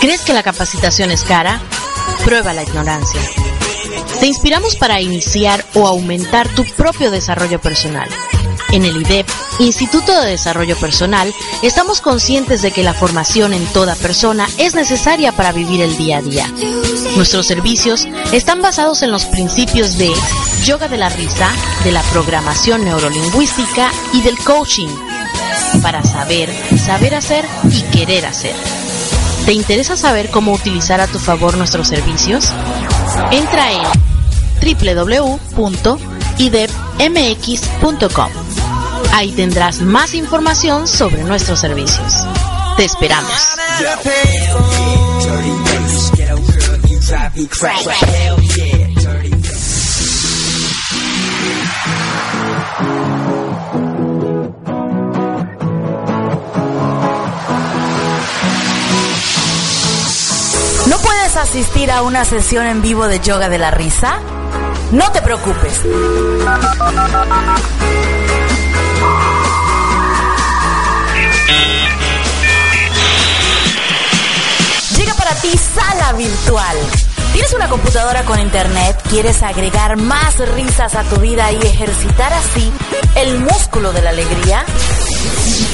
¿Crees que la capacitación es cara? Prueba la ignorancia. Te inspiramos para iniciar o aumentar tu propio desarrollo personal. En el IDEP, Instituto de Desarrollo Personal, estamos conscientes de que la formación en toda persona es necesaria para vivir el día a día. Nuestros servicios están basados en los principios de yoga de la risa, de la programación neurolingüística y del coaching, para saber, saber hacer y querer hacer. ¿Te interesa saber cómo utilizar a tu favor nuestros servicios? Entra en www.idepmx.com. Ahí tendrás más información sobre nuestros servicios. Te esperamos. ¿No puedes asistir a una sesión en vivo de yoga de la risa? No te preocupes. Llega para ti Sala Virtual. ¿Tienes una computadora con internet? ¿Quieres agregar más risas a tu vida y ejercitar así el músculo de la alegría?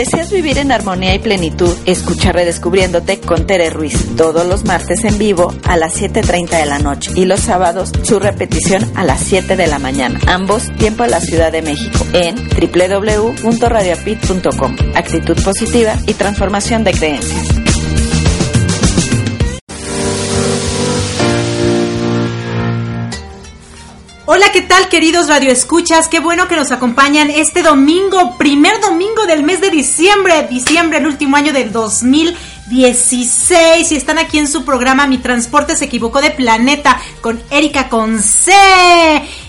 ¿Deseas vivir en armonía y plenitud? Escucha Redescubriéndote con Tere Ruiz todos los martes en vivo a las 7.30 de la noche y los sábados su repetición a las 7 de la mañana. Ambos tiempo a la Ciudad de México en www.radiopit.com. Actitud positiva y transformación de creencias. Hola, ¿qué tal queridos radioescuchas? Qué bueno que nos acompañan este domingo, primer domingo del mes de diciembre, diciembre, el último año del 2016. Y están aquí en su programa Mi Transporte se equivocó de planeta con Erika Conce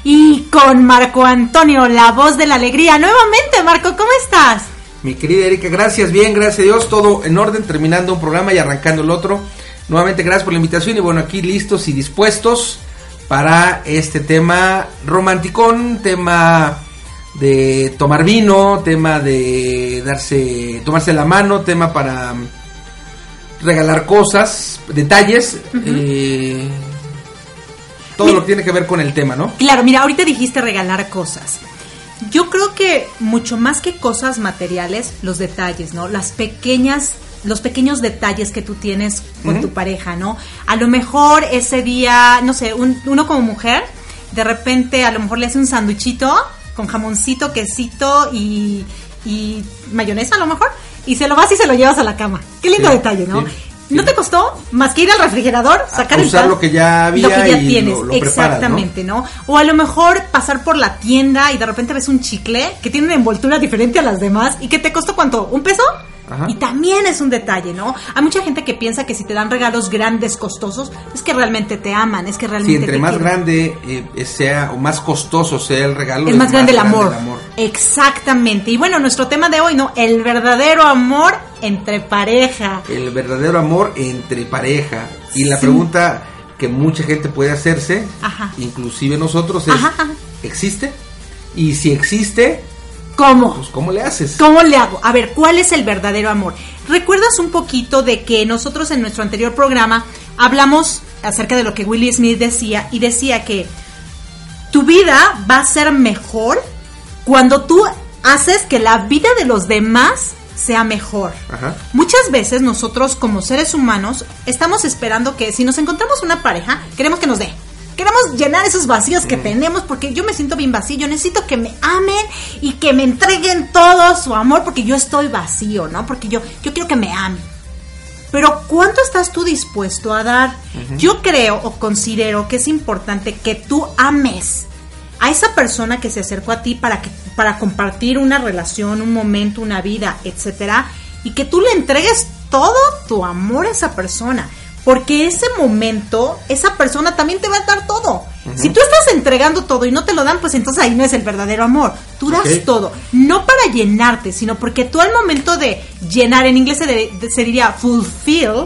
y con Marco Antonio, la voz de la alegría. Nuevamente, Marco, ¿cómo estás? Mi querida Erika, gracias, bien, gracias a Dios, todo en orden, terminando un programa y arrancando el otro. Nuevamente, gracias por la invitación y bueno, aquí listos y dispuestos para este tema romanticón, tema de tomar vino, tema de darse, tomarse la mano, tema para regalar cosas, detalles, eh, todo lo que tiene que ver con el tema, ¿no? Claro, mira, ahorita dijiste regalar cosas. Yo creo que mucho más que cosas materiales, los detalles, ¿no? Las pequeñas los pequeños detalles que tú tienes con tu pareja, ¿no? A lo mejor ese día, no sé, un- uno como mujer, de repente a lo mejor le hace un sanduchito con jamoncito, quesito y, y mayonesa a lo mejor, y se lo vas y se lo llevas a la cama. Qué lindo Sí, detalle, ¿no? sí. No te costó más que ir al refrigerador, sacar A el usar pan, lo que ya había lo que ya y tienes, lo- lo preparas, ¿no? exactamente, ¿no? O a lo mejor pasar por la tienda y de repente ves un chicle que tiene una envoltura diferente a las demás y que te costó cuánto, un peso. Ajá. Y también es un detalle, ¿no? Hay mucha gente que piensa que si te dan regalos grandes, costosos, es que realmente te aman, es que realmente Si entre te más quieren. grande eh, sea o más costoso sea el regalo, es más grande el amor. Exactamente. Y bueno, nuestro tema de hoy, ¿no? El verdadero amor entre pareja. El verdadero amor entre pareja. Y la Sí. pregunta que mucha gente puede hacerse, Ajá. inclusive nosotros, es, Ajá, ajá. ¿existe? Y si existe, ¿Cómo? pues ¿cómo le haces? ¿Cómo le hago? A ver, ¿cuál es el verdadero amor? ¿Recuerdas un poquito de que nosotros en nuestro anterior programa hablamos acerca de lo que Willie Smith decía y decía que tu vida va a ser mejor cuando tú haces que la vida de los demás sea mejor. Ajá. Muchas veces nosotros como seres humanos estamos esperando que si nos encontramos una pareja, queremos que nos dé. Queremos llenar esos vacíos que tenemos porque yo me siento bien vacío. Yo necesito que me amen y que me entreguen todo su amor porque yo estoy vacío, ¿no? Porque yo, yo quiero que me amen. Pero ¿cuánto estás tú dispuesto a dar? Yo creo o considero que es importante que tú ames a esa persona que se acercó a ti para que para compartir una relación, un momento, una vida, etcétera, y que tú le entregues todo tu amor a esa persona, porque ese momento esa persona también te va a dar todo. Si tú estás entregando todo y no te lo dan, pues entonces ahí no es el verdadero amor. Tú das todo, no para llenarte, sino porque tú al momento de llenar, en inglés se, de- de- se diría fulfill,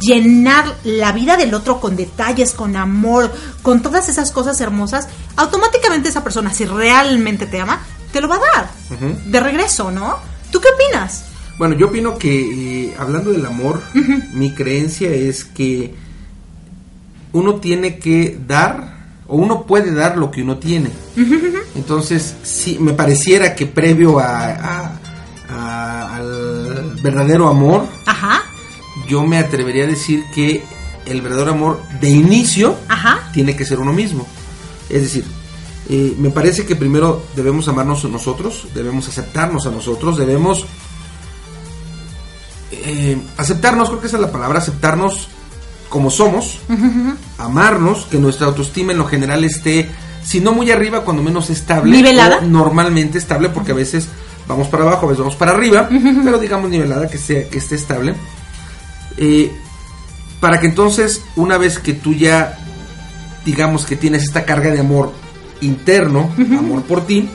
llenar la vida del otro con detalles, con amor, con todas esas cosas hermosas, automáticamente esa persona, si realmente te ama, te lo va a dar Ujú. de regreso, ¿no? ¿Tú qué opinas? Bueno, yo opino que eh, hablando del amor, mi creencia es que uno tiene que dar o uno puede dar lo que uno tiene. Entonces, sí, me pareciera que previo a, a- a- al verdadero amor, Ajá, yo me atrevería a decir que el verdadero amor de inicio ajá, tiene que ser uno mismo. Es decir, eh, me parece que primero debemos amarnos a nosotros, debemos aceptarnos a nosotros, debemos eh, aceptarnos, creo que esa es la palabra, aceptarnos como somos, amarnos, que nuestra autoestima en lo general esté, si no muy arriba, cuando menos estable, ¿Nivelada? o normalmente estable, porque a veces vamos para abajo, a veces vamos para arriba, pero digamos nivelada, que, sea, que esté estable. Eh, para que entonces, una vez que tú ya, digamos que tienes esta carga de amor interno, amor por ti,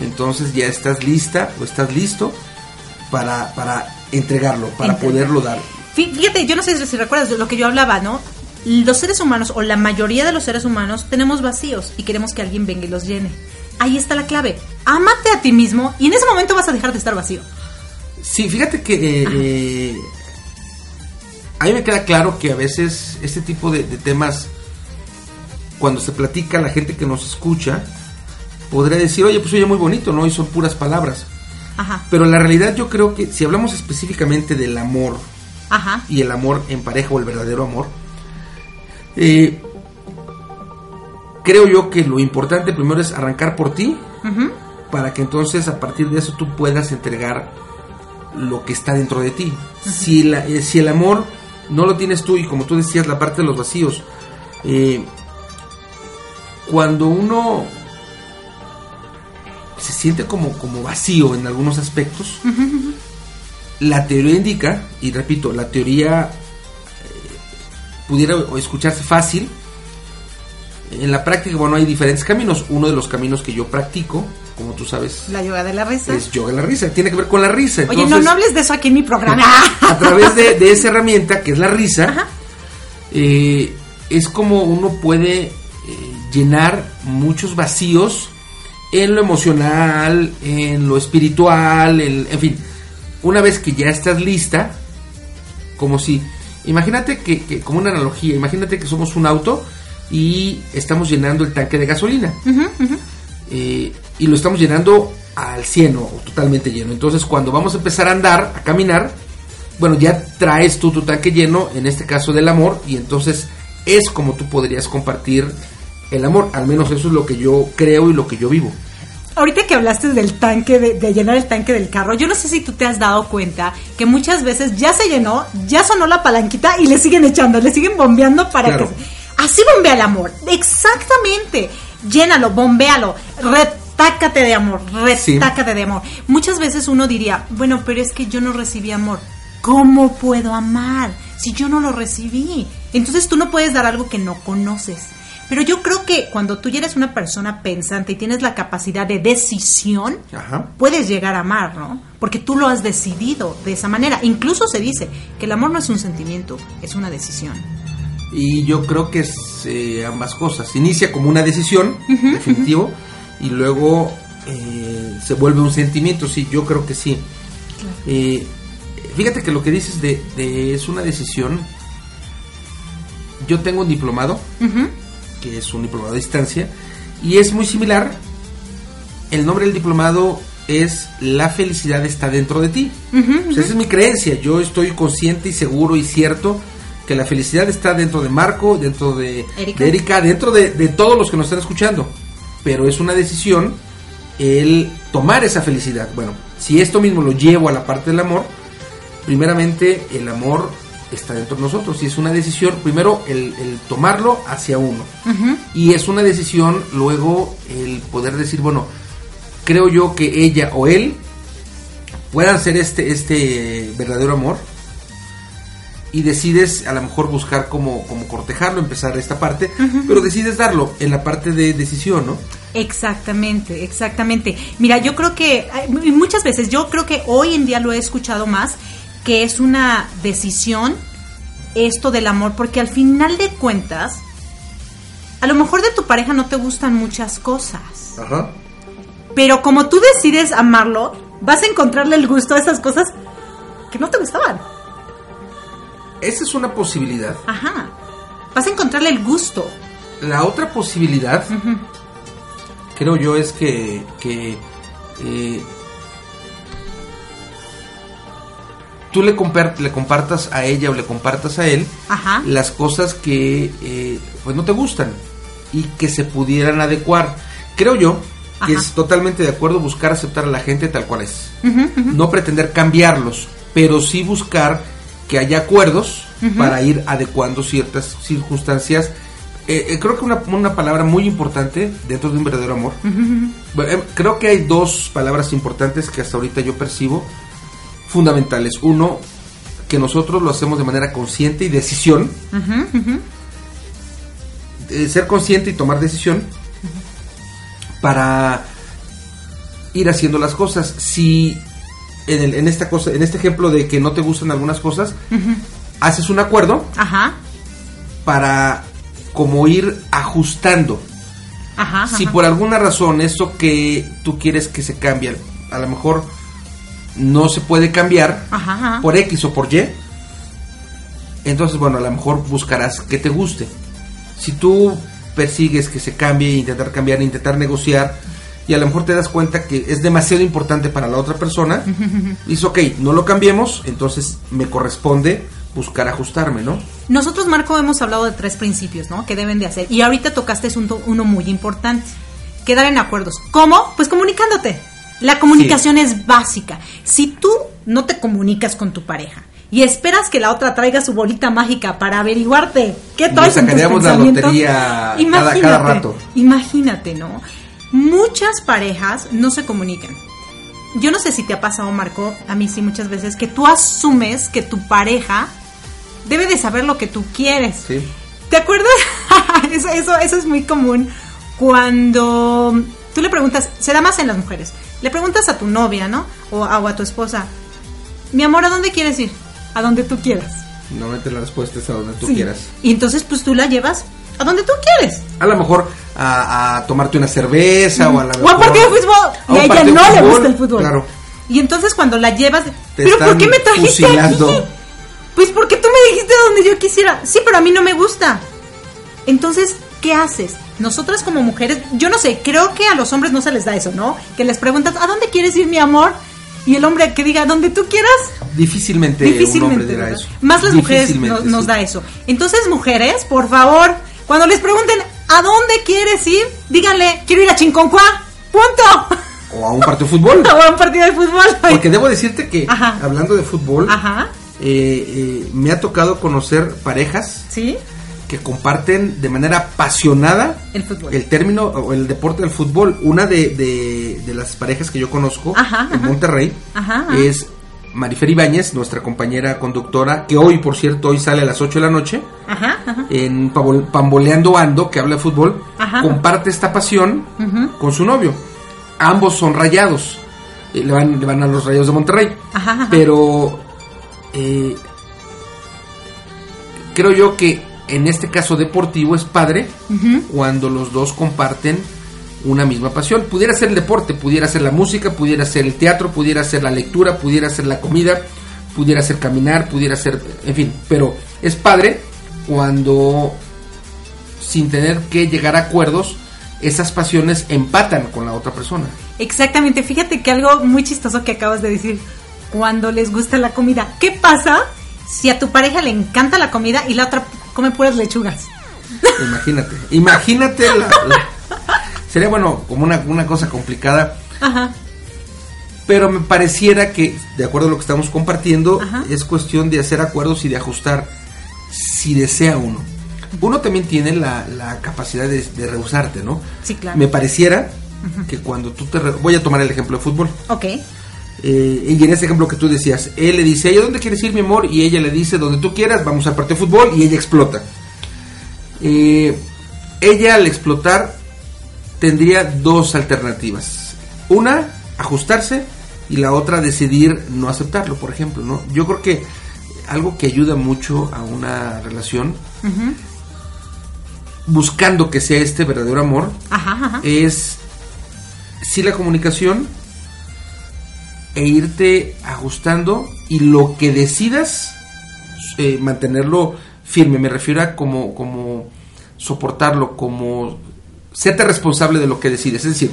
entonces ya estás lista o estás listo para, para entregarlo, para poderlo dar. Fí- Fíjate, yo no sé si recuerdas lo que yo hablaba, ¿no? Los seres humanos, o la mayoría de los seres humanos, tenemos vacíos y queremos que alguien venga y los llene. Ahí está la clave. Ámate a ti mismo y en ese momento vas a dejar de estar vacío. Sí, fíjate que eh, a mí me queda claro que a veces este tipo de, de temas, cuando se platica, la gente que nos escucha podría decir, oye, pues oye muy bonito, ¿no? Y son puras palabras. Ajá, Pero la realidad yo creo que si hablamos específicamente del amor ajá. y el amor en pareja o el verdadero amor, eh, creo yo que lo importante primero es arrancar por ti ujú, para que entonces a partir de eso tú puedas entregar lo que está dentro de ti. si, la- eh, si el amor no lo tienes tú y como tú decías la parte de los vacíos, eh, cuando uno se siente como, como vacío en algunos aspectos, la teoría indica, y repito, la teoría eh, pudiera escucharse fácil, en la práctica, bueno, hay diferentes caminos. Uno de los caminos que yo practico, como tú sabes, La yoga de la risa. es yoga de la risa. Tiene que ver con la risa. Oye, no, Entonces, no hables de eso aquí en mi programa. a través de, de esa herramienta que es la risa, eh, es como uno puede eh, llenar muchos vacíos en lo emocional, en lo espiritual, en, en fin. Una vez que ya estás lista, como si, imagínate que, que- como una analogía, imagínate que somos un auto y estamos llenando el tanque de gasolina. Eh, y lo estamos llenando al 100 o totalmente lleno. Entonces, cuando vamos a empezar a andar, a caminar, bueno, ya traes tú tu tanque lleno, en este caso del amor, y entonces es como tú podrías compartir el amor. Al menos eso es lo que yo creo y lo que yo vivo. ahorita que hablaste del tanque, de, de llenar el tanque del carro, yo no sé si tú te has dado cuenta que muchas veces ya se llenó, ya sonó la palanquita y le siguen echando, le siguen bombeando para Claro. que... Así bombea el amor, exactamente. Llénalo, bombéalo, retácate de amor, Sí. retácate de amor. Muchas veces uno diría, bueno, pero es que yo no recibí amor. ¿Cómo puedo amar si yo no lo recibí? Entonces tú no puedes dar algo que no conoces. Pero yo creo que cuando tú ya eres una persona pensante y tienes la capacidad de decisión, Ajá. puedes llegar a amar, ¿no? Porque tú lo has decidido de esa manera. Incluso se dice que el amor no es un sentimiento, es una decisión. Y yo creo que es eh, ambas cosas. Inicia como una decisión, definitivo, y luego eh, se vuelve un sentimiento. Sí, yo creo que sí. Eh, fíjate que lo que dices de, de es una decisión. Yo tengo un diplomado, que es un diplomado a distancia, y es muy similar. El nombre del diplomado es La felicidad está dentro de ti. O sea, esa es mi creencia. Yo estoy consciente y seguro y cierto que la felicidad está dentro de Marco, dentro de Erika. de Erika, dentro de, de todos los que nos están escuchando. Pero es una decisión el tomar esa felicidad. Bueno, si esto mismo lo llevo a la parte del amor, primeramente el amor está dentro de nosotros y es una decisión, primero el, el tomarlo hacia uno. Y es una decisión luego el poder decir, bueno, creo yo que ella o él puedan ser este, este verdadero amor y decides a lo mejor buscar cómo, cómo cortejarlo, empezar esta parte, pero decides darlo en la parte de decisión, ¿no? Exactamente, exactamente. Mira, yo creo que muchas veces, yo creo que hoy en día lo he escuchado más, que es una decisión esto del amor, porque al final de cuentas, a lo mejor de tu pareja no te gustan muchas cosas, Ajá. pero como tú decides amarlo, vas a encontrarle el gusto a esas cosas que no te gustaban. Esa es una posibilidad. Ajá. Vas a encontrarle el gusto. La otra posibilidad, creo yo, es que, que eh, tú le, le compartas a ella o le compartas a él Ajá. las cosas que eh, pues no te gustan y que se pudieran adecuar. Creo yo que Ajá. es totalmente de acuerdo buscar aceptar a la gente tal cual es. No pretender cambiarlos, pero sí buscar que haya acuerdos para ir adecuando ciertas circunstancias. Eh, eh, creo que una, una palabra muy importante dentro de un verdadero amor. Bueno, eh, creo que hay dos palabras importantes que hasta ahorita yo percibo fundamentales. Uno, que nosotros lo hacemos de manera consciente y decisión. Ser consciente y tomar decisión para ir haciendo las cosas. Si en, el- en esta cosa, en este ejemplo de que no te gustan algunas cosas, haces un acuerdo Ajá. para como ir ajustando. Ajá. Si ajá. por alguna razón eso que tú quieres que se cambie, a lo mejor no se puede cambiar por X o por Y, entonces bueno, a lo mejor buscarás que te guste. Si tú persigues que se cambie, intentar cambiar, intentar negociar, y a lo mejor te das cuenta que es demasiado importante para la otra persona, dices, ok, no lo cambiemos, entonces me corresponde buscar ajustarme, ¿no? Nosotros, Marco, hemos hablado de tres principios, ¿no? Que deben de hacer. Y ahorita tocaste un uno muy importante. Quedar en acuerdos. ¿Cómo? Pues comunicándote. La comunicación es básica. Si tú no te comunicas con tu pareja y esperas que la otra traiga su bolita mágica para averiguarte qué traes en tus sacaríamos la lotería cada rato. Imagínate, ¿no? Muchas parejas no se comunican. Yo no sé si te ha pasado, Marco, a mí sí muchas veces, que tú asumes que tu pareja debe de saber lo que tú quieres. Sí. ¿Te acuerdas? eso, eso, eso es muy común cuando tú le preguntas, se da más en las mujeres, le preguntas a tu novia, ¿no? O, a- o a tu esposa, mi amor, ¿a dónde quieres ir? A donde tú quieras. Normalmente la respuesta es a donde tú Sí. quieras. Y entonces pues tú la llevas a donde tú quieres. A lo mejor a, a tomarte una cerveza o a la O a un partido de fútbol. a Y a ella no le gusta el fútbol. Claro. Y entonces cuando la llevas, ¿pero por qué me trajiste fusilando. aquí? Pues porque tú me dijiste donde yo quisiera. Sí, pero a mí no me gusta. Entonces, ¿qué haces? Nosotras como mujeres, yo no sé, creo que a los hombres no se les da eso, ¿no? Que les preguntas, ¿a dónde quieres ir, mi amor? Y el hombre que diga, donde tú quieras, Difícilmente, un hombre difícilmente. dirá ¿verdad? eso. Más las mujeres no- nos sí. da eso. Entonces, mujeres, por favor, cuando les pregunten, ¿a dónde quieres ir? Díganle, quiero ir a Chinconcuá. Punto. o a un partido de fútbol. O a un partido de fútbol. Porque debo decirte que, Ajá. hablando de fútbol, Ajá. eh, eh, me ha tocado conocer parejas ¿Sí? que comparten de manera apasionada El fútbol. el término o el deporte del fútbol. Una de, de, de las parejas que yo conozco Ajá, en ajá. Monterrey Ajá, ajá. es Marifer Ibáñez, nuestra compañera conductora, que hoy, por cierto, hoy sale a las 8 de la noche Ajá, ajá. en Pamboleando Ando, que habla de fútbol, Ajá. comparte esta pasión con su novio. Ambos son rayados. Eh, le, van, le van a los rayos de Monterrey. Pero eh, creo yo que en este caso deportivo es padre cuando los dos comparten una misma pasión. Pudiera ser el deporte, pudiera ser la música, pudiera ser el teatro, pudiera ser la lectura, pudiera ser la comida, pudiera ser caminar, pudiera ser, en fin, pero es padre cuando sin tener que llegar a acuerdos, esas pasiones empatan con la otra persona. Exactamente, fíjate que algo muy chistoso que acabas de decir, cuando les gusta la comida, ¿qué pasa si a tu pareja le encanta la comida y la otra come puras lechugas? Imagínate, imagínate la, la- sería bueno como una, una cosa complicada, Ajá, pero me pareciera que de acuerdo a lo que estamos compartiendo Ajá. es cuestión de hacer acuerdos y de ajustar si desea uno. Uno también tiene la, la capacidad de, de rehusarte, ¿no? sí, claro. Me pareciera que cuando tú te... re- Voy a tomar el ejemplo de fútbol. Ok, Eh, y en ese ejemplo que tú decías, él le dice, ¿a dónde quieres ir, mi amor? Y ella le dice, donde tú quieras, vamos al partido de fútbol, y ella explota. Eh, ella al explotar tendría dos alternativas. Una, ajustarse, y la otra, decidir no aceptarlo, por ejemplo, ¿no? Yo creo que algo que ayuda mucho a una relación, buscando que sea este verdadero amor, ajá, ajá. es sí la comunicación e irte ajustando y lo que decidas eh, mantenerlo firme me refiero a como como soportarlo como serte responsable de lo que decides. Es decir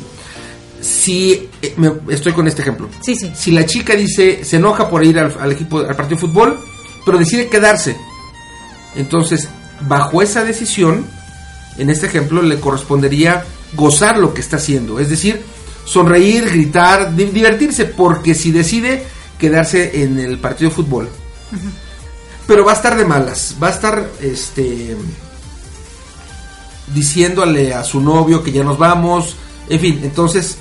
si eh, me- estoy con este ejemplo. Sí, sí. si la chica dice se enoja por ir al, al equipo al partido de fútbol pero decide quedarse entonces bajo esa decisión en este ejemplo le correspondería gozar lo que está haciendo, es decir, sonreír, gritar, di- divertirse, porque si decide quedarse en el partido de fútbol, pero va a estar de malas, va a estar este diciéndole a su novio que ya nos vamos, en fin, entonces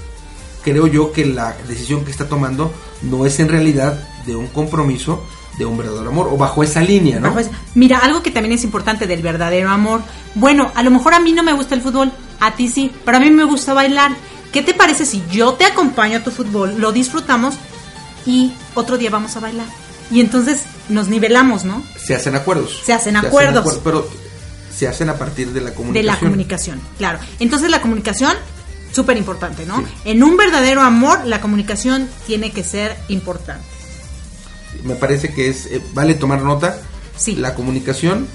creo yo que la decisión que está tomando no es en realidad de un compromiso, de un verdadero amor, o bajo esa línea, ¿no? Esa- Mira, algo que también es importante del verdadero amor. Bueno, a lo mejor a mí no me gusta el fútbol, a ti sí, pero a mí me gusta bailar. ¿Qué te parece si yo te acompaño a tu fútbol, lo disfrutamos y otro día vamos a bailar? Y entonces nos nivelamos, ¿no? se hacen acuerdos. Se hacen acuerdos. acuer- pero se hacen a partir de la comunicación. De la comunicación, claro. Entonces la comunicación, súper importante, ¿no? Sí. En un verdadero amor, la comunicación tiene que ser importante. Me parece que es eh, vale tomar nota. Sí. La comunicación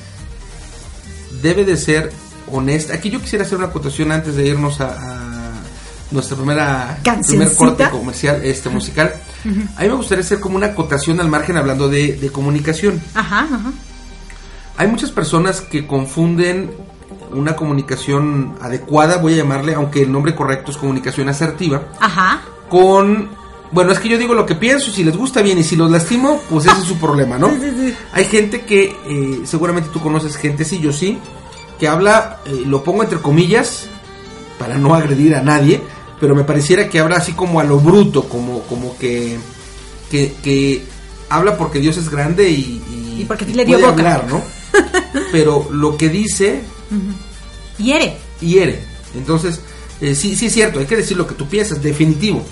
debe de ser honesta. Aquí yo quisiera hacer una acotación antes de irnos a, a nuestra primera primer corte comercial, este musical. A mí me gustaría hacer como una acotación al margen hablando de, de comunicación. Ajá, ajá. Hay muchas personas que confunden una comunicación adecuada, voy a llamarle, aunque el nombre correcto es comunicación asertiva, Ajá. con bueno es que yo digo lo que pienso y si les gusta bien y si los lastimo pues ese es su problema no Sí, sí, sí. hay gente que eh, seguramente tú conoces gente sí yo sí que habla eh, lo pongo entre comillas para no agredir a nadie pero me pareciera que habla así como a lo bruto como como que que, que habla porque Dios es grande y, Y porque le dio puede boca. hablar no pero lo que dice Hiere. hiere. Entonces, eh, sí, sí es cierto, hay que decir lo que tú piensas, definitivo,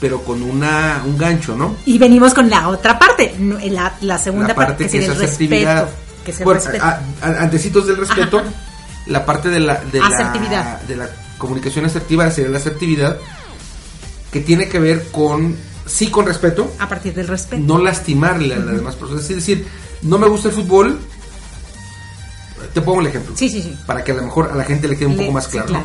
pero con una, un gancho, ¿no? Y venimos con la otra parte, no, la, la segunda la parte que, sería es el asertividad. respeto. Que es el Bueno, respeto. a- a- antecitos del respeto, Ajá. la parte de la, de, Asertividad. la, de la comunicación asertiva sería la asertividad, que tiene que ver con, sí con respeto, a partir del respeto. no lastimarle a las demás personas. Es decir, no me gusta el fútbol, te pongo el ejemplo. Sí, sí, sí. Para que a lo mejor a la gente le quede un Le- poco más sí, claro. ¿no?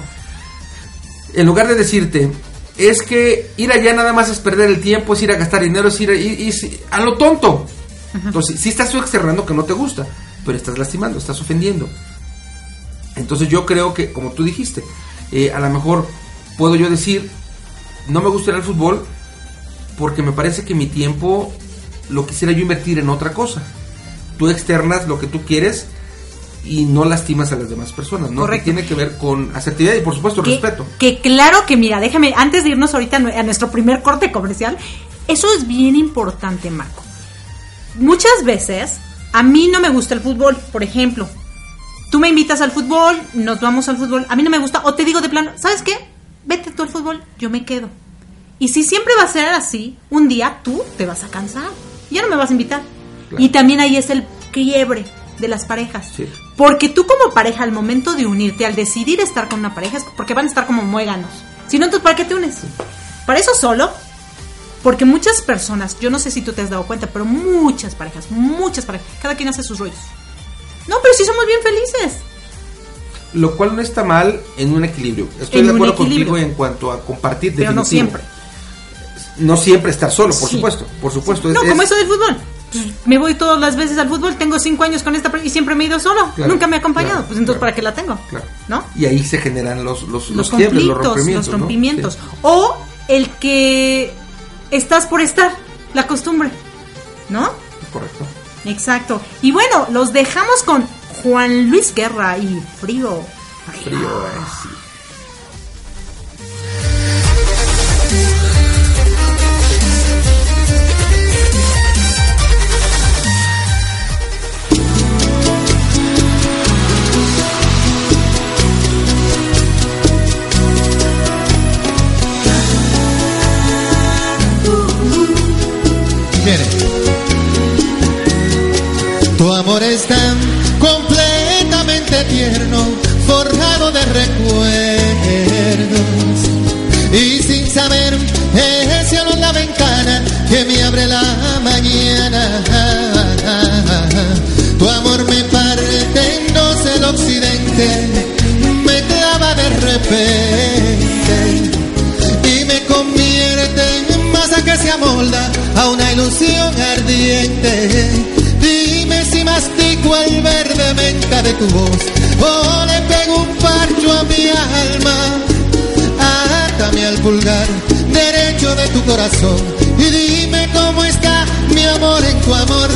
En lugar de decirte, es que ir allá nada más es perder el tiempo, es ir a gastar dinero, es ir a, ir- ir- a lo tonto. Entonces, sí estás externando que no te gusta, pero estás lastimando, estás ofendiendo. Entonces yo creo que, como tú dijiste, eh, a lo mejor puedo yo decir, no me gusta al fútbol porque me parece que mi tiempo lo quisiera yo invertir en otra cosa. Tú externas lo que tú quieres y no lastimas a las demás personas, ¿no? Correcto. Que tiene que ver con asertividad y por supuesto que, respeto. que claro que mira, déjame, antes de irnos ahorita a nuestro primer corte comercial, eso es bien importante, Marco. Muchas veces a mí no me gusta el fútbol, por ejemplo. Tú me invitas al fútbol, nos vamos al fútbol, a mí no me gusta, o te digo de plano, ¿sabes qué? Vete tú al fútbol, yo me quedo. Y si siempre va a ser así, un día tú te vas a cansar. Ya no me vas a invitar. Claro. Y también ahí es el quiebre de las parejas. Sí. Porque tú como pareja, al momento de unirte, al decidir estar con una pareja, es porque van a estar como muéganos. Si no, entonces ¿para qué te unes? Para eso solo. Porque muchas personas, yo no sé si tú te has dado cuenta, pero muchas parejas, muchas parejas, cada quien hace sus rollos. No, pero sí somos bien felices. Lo cual no está mal en un equilibrio. Estoy En de acuerdo contigo en cuanto a compartir Pero no definitivo. siempre. No siempre estar solo, por Sí. supuesto. Por supuesto. No, es- como es- eso del fútbol. Me voy todas las veces al fútbol, tengo cinco años con esta y siempre me he ido solo. Claro, Nunca me ha acompañado. claro, pues entonces, claro. ¿para qué la tengo? Claro. ¿No? Y ahí se generan los los, los, conflictos, los rompimientos. ¿no? rompimientos. Sí. O el que estás por estar, la costumbre. ¿No? Correcto. Exacto. Y bueno, los dejamos con Juan Luis Guerra y Frío. Frío, eh, sí. Tu amor es tan completamente tierno, forjado de recuerdos. Y sin saber, ese olor la ventana que me abre la mañana. Tu amor me parte en dos el occidente, me clava de repente y me convierte en masa que se amolda a una ilusión ardiente. Dime si mastico el verde menta de tu voz o le pego un parcho a mi alma. Átame al pulgar derecho de tu corazón y dime cómo está mi amor en tu amor.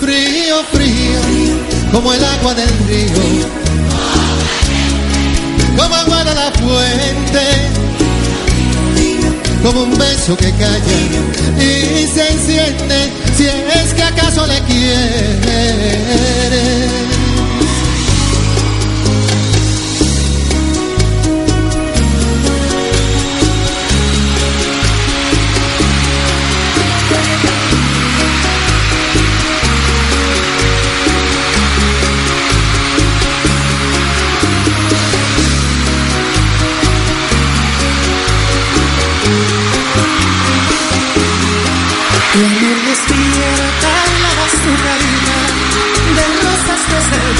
Frío, frío, como el agua del río, como agua de la fuente como un beso que calla y se enciende si es que acaso le quieres.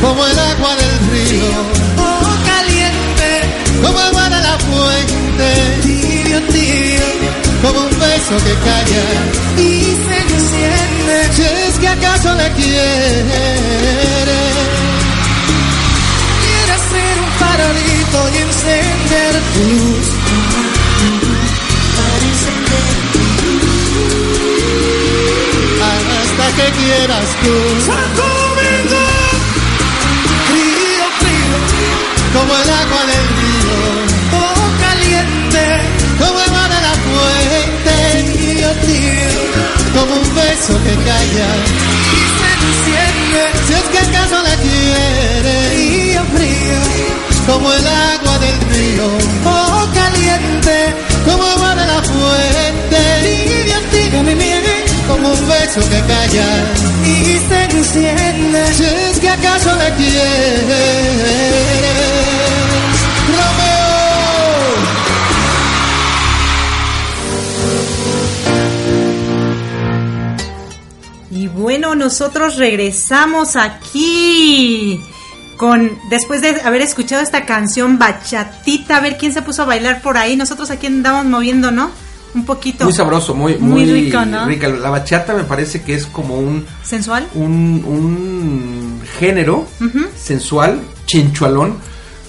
Como el agua del río, oh caliente, como agua de la fuente, tibio, tibio, como un beso que calla y se enciende. si es que acaso le quieres. Quiero ser un farolito y encender tu luz. Para encender hasta que quieras tú. Como el agua del río, oh caliente, como agua de la fuente, tibio, tibio, como un beso que calla, y se enciende. si es que acaso la quieres, Frío, frío, como el agua del río, oh caliente, como agua de la fuente, tibio, tibio, mi miel, como un beso beso que calla y se enciende. Si es que acaso me quieres, Romeo. Y bueno, nosotros regresamos aquí con después de haber escuchado esta canción bachatita, a ver quién se puso a bailar por ahí. Nosotros aquí andamos moviendo, ¿no? Un poquito. Muy sabroso, muy, Muy muy, rico, ¿no? rica. La bachata me parece que es como un, sensual. un, un género sensual, chinchualón,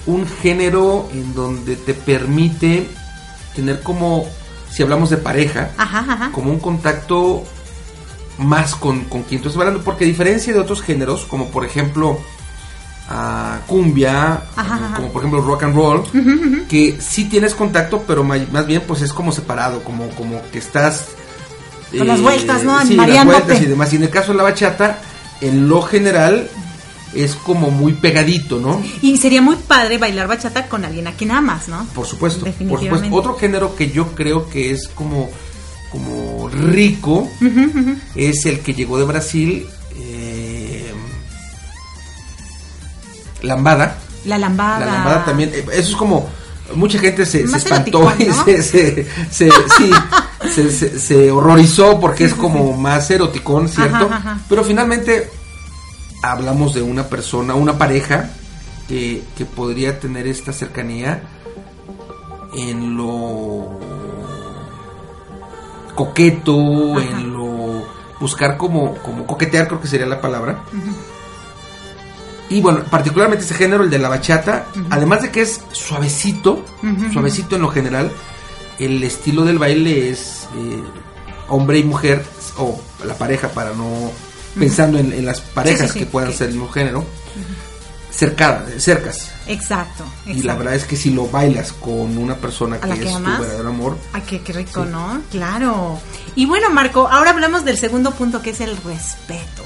un género en donde te permite tener como, si hablamos de pareja, Ajá, ajá. como un contacto más con, con quien tú estás hablando, porque a diferencia de otros géneros, como por ejemplo a cumbia, Ajá, como por ejemplo rock and roll, que sí tienes contacto, pero más bien pues es como separado, como, como que estás... Con las vueltas, ¿no? Sí, las vueltas y demás. Y en el caso de la bachata, en lo general es como muy pegadito, ¿no? Y sería muy padre bailar bachata con alguien a quien amas, ¿no? Por supuesto, por Definitivamente. supuesto. Otro género que yo creo que es como, como rico es el que llegó de Brasil, lambada. La lambada. La lambada también, eh, eso es como mucha gente se, se espantó y se, se, se- sí, horrorizó porque es como más eroticón, ¿cierto? Ajá, ajá. Pero finalmente hablamos de una persona, una pareja que, que podría tener esta cercanía en lo coqueto, Ajá. en lo buscar como, como coquetear, creo que sería la palabra. Y bueno, particularmente ese género, el de la bachata, además de que es suavecito, suavecito en lo general, el estilo del baile es eh, hombre y mujer, o la pareja, para no pensando en, en las parejas sí, sí, que puedan ser del mismo género, cerca, cercas. Exacto, Y la exacto. verdad es que si lo bailas con una persona ¿A que es tu verdadero amor, Ay, qué, qué rico, ¿no? Claro. Y bueno, Marco, ahora hablamos del segundo punto que es el respeto.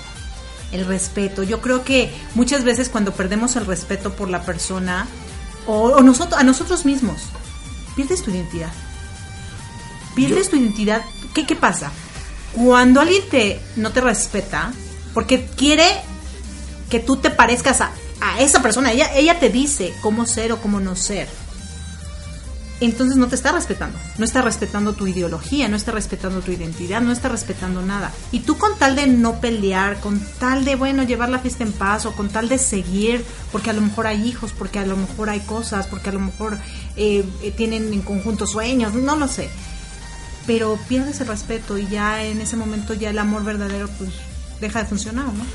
El respeto. Yo creo que muchas veces cuando perdemos el respeto por la persona o, o nosotros, a nosotros mismos, pierdes tu identidad. Pierdes tu identidad. ¿Qué, ¿Qué pasa? Cuando alguien te no te respeta, porque quiere que tú te parezcas a, a esa persona, ella, ella te dice cómo ser o cómo no ser entonces no te está respetando. No está respetando tu ideología, no está respetando tu identidad, no está respetando nada. Y tú con tal de no pelear, con tal de, bueno, llevar la fiesta en paz o con tal de seguir, porque a lo mejor hay hijos, porque a lo mejor hay cosas, porque a lo mejor eh, eh, tienen en conjunto sueños, no lo sé. Pero pierdes el respeto y ya en ese momento ya el amor verdadero pues deja de funcionar, ¿no?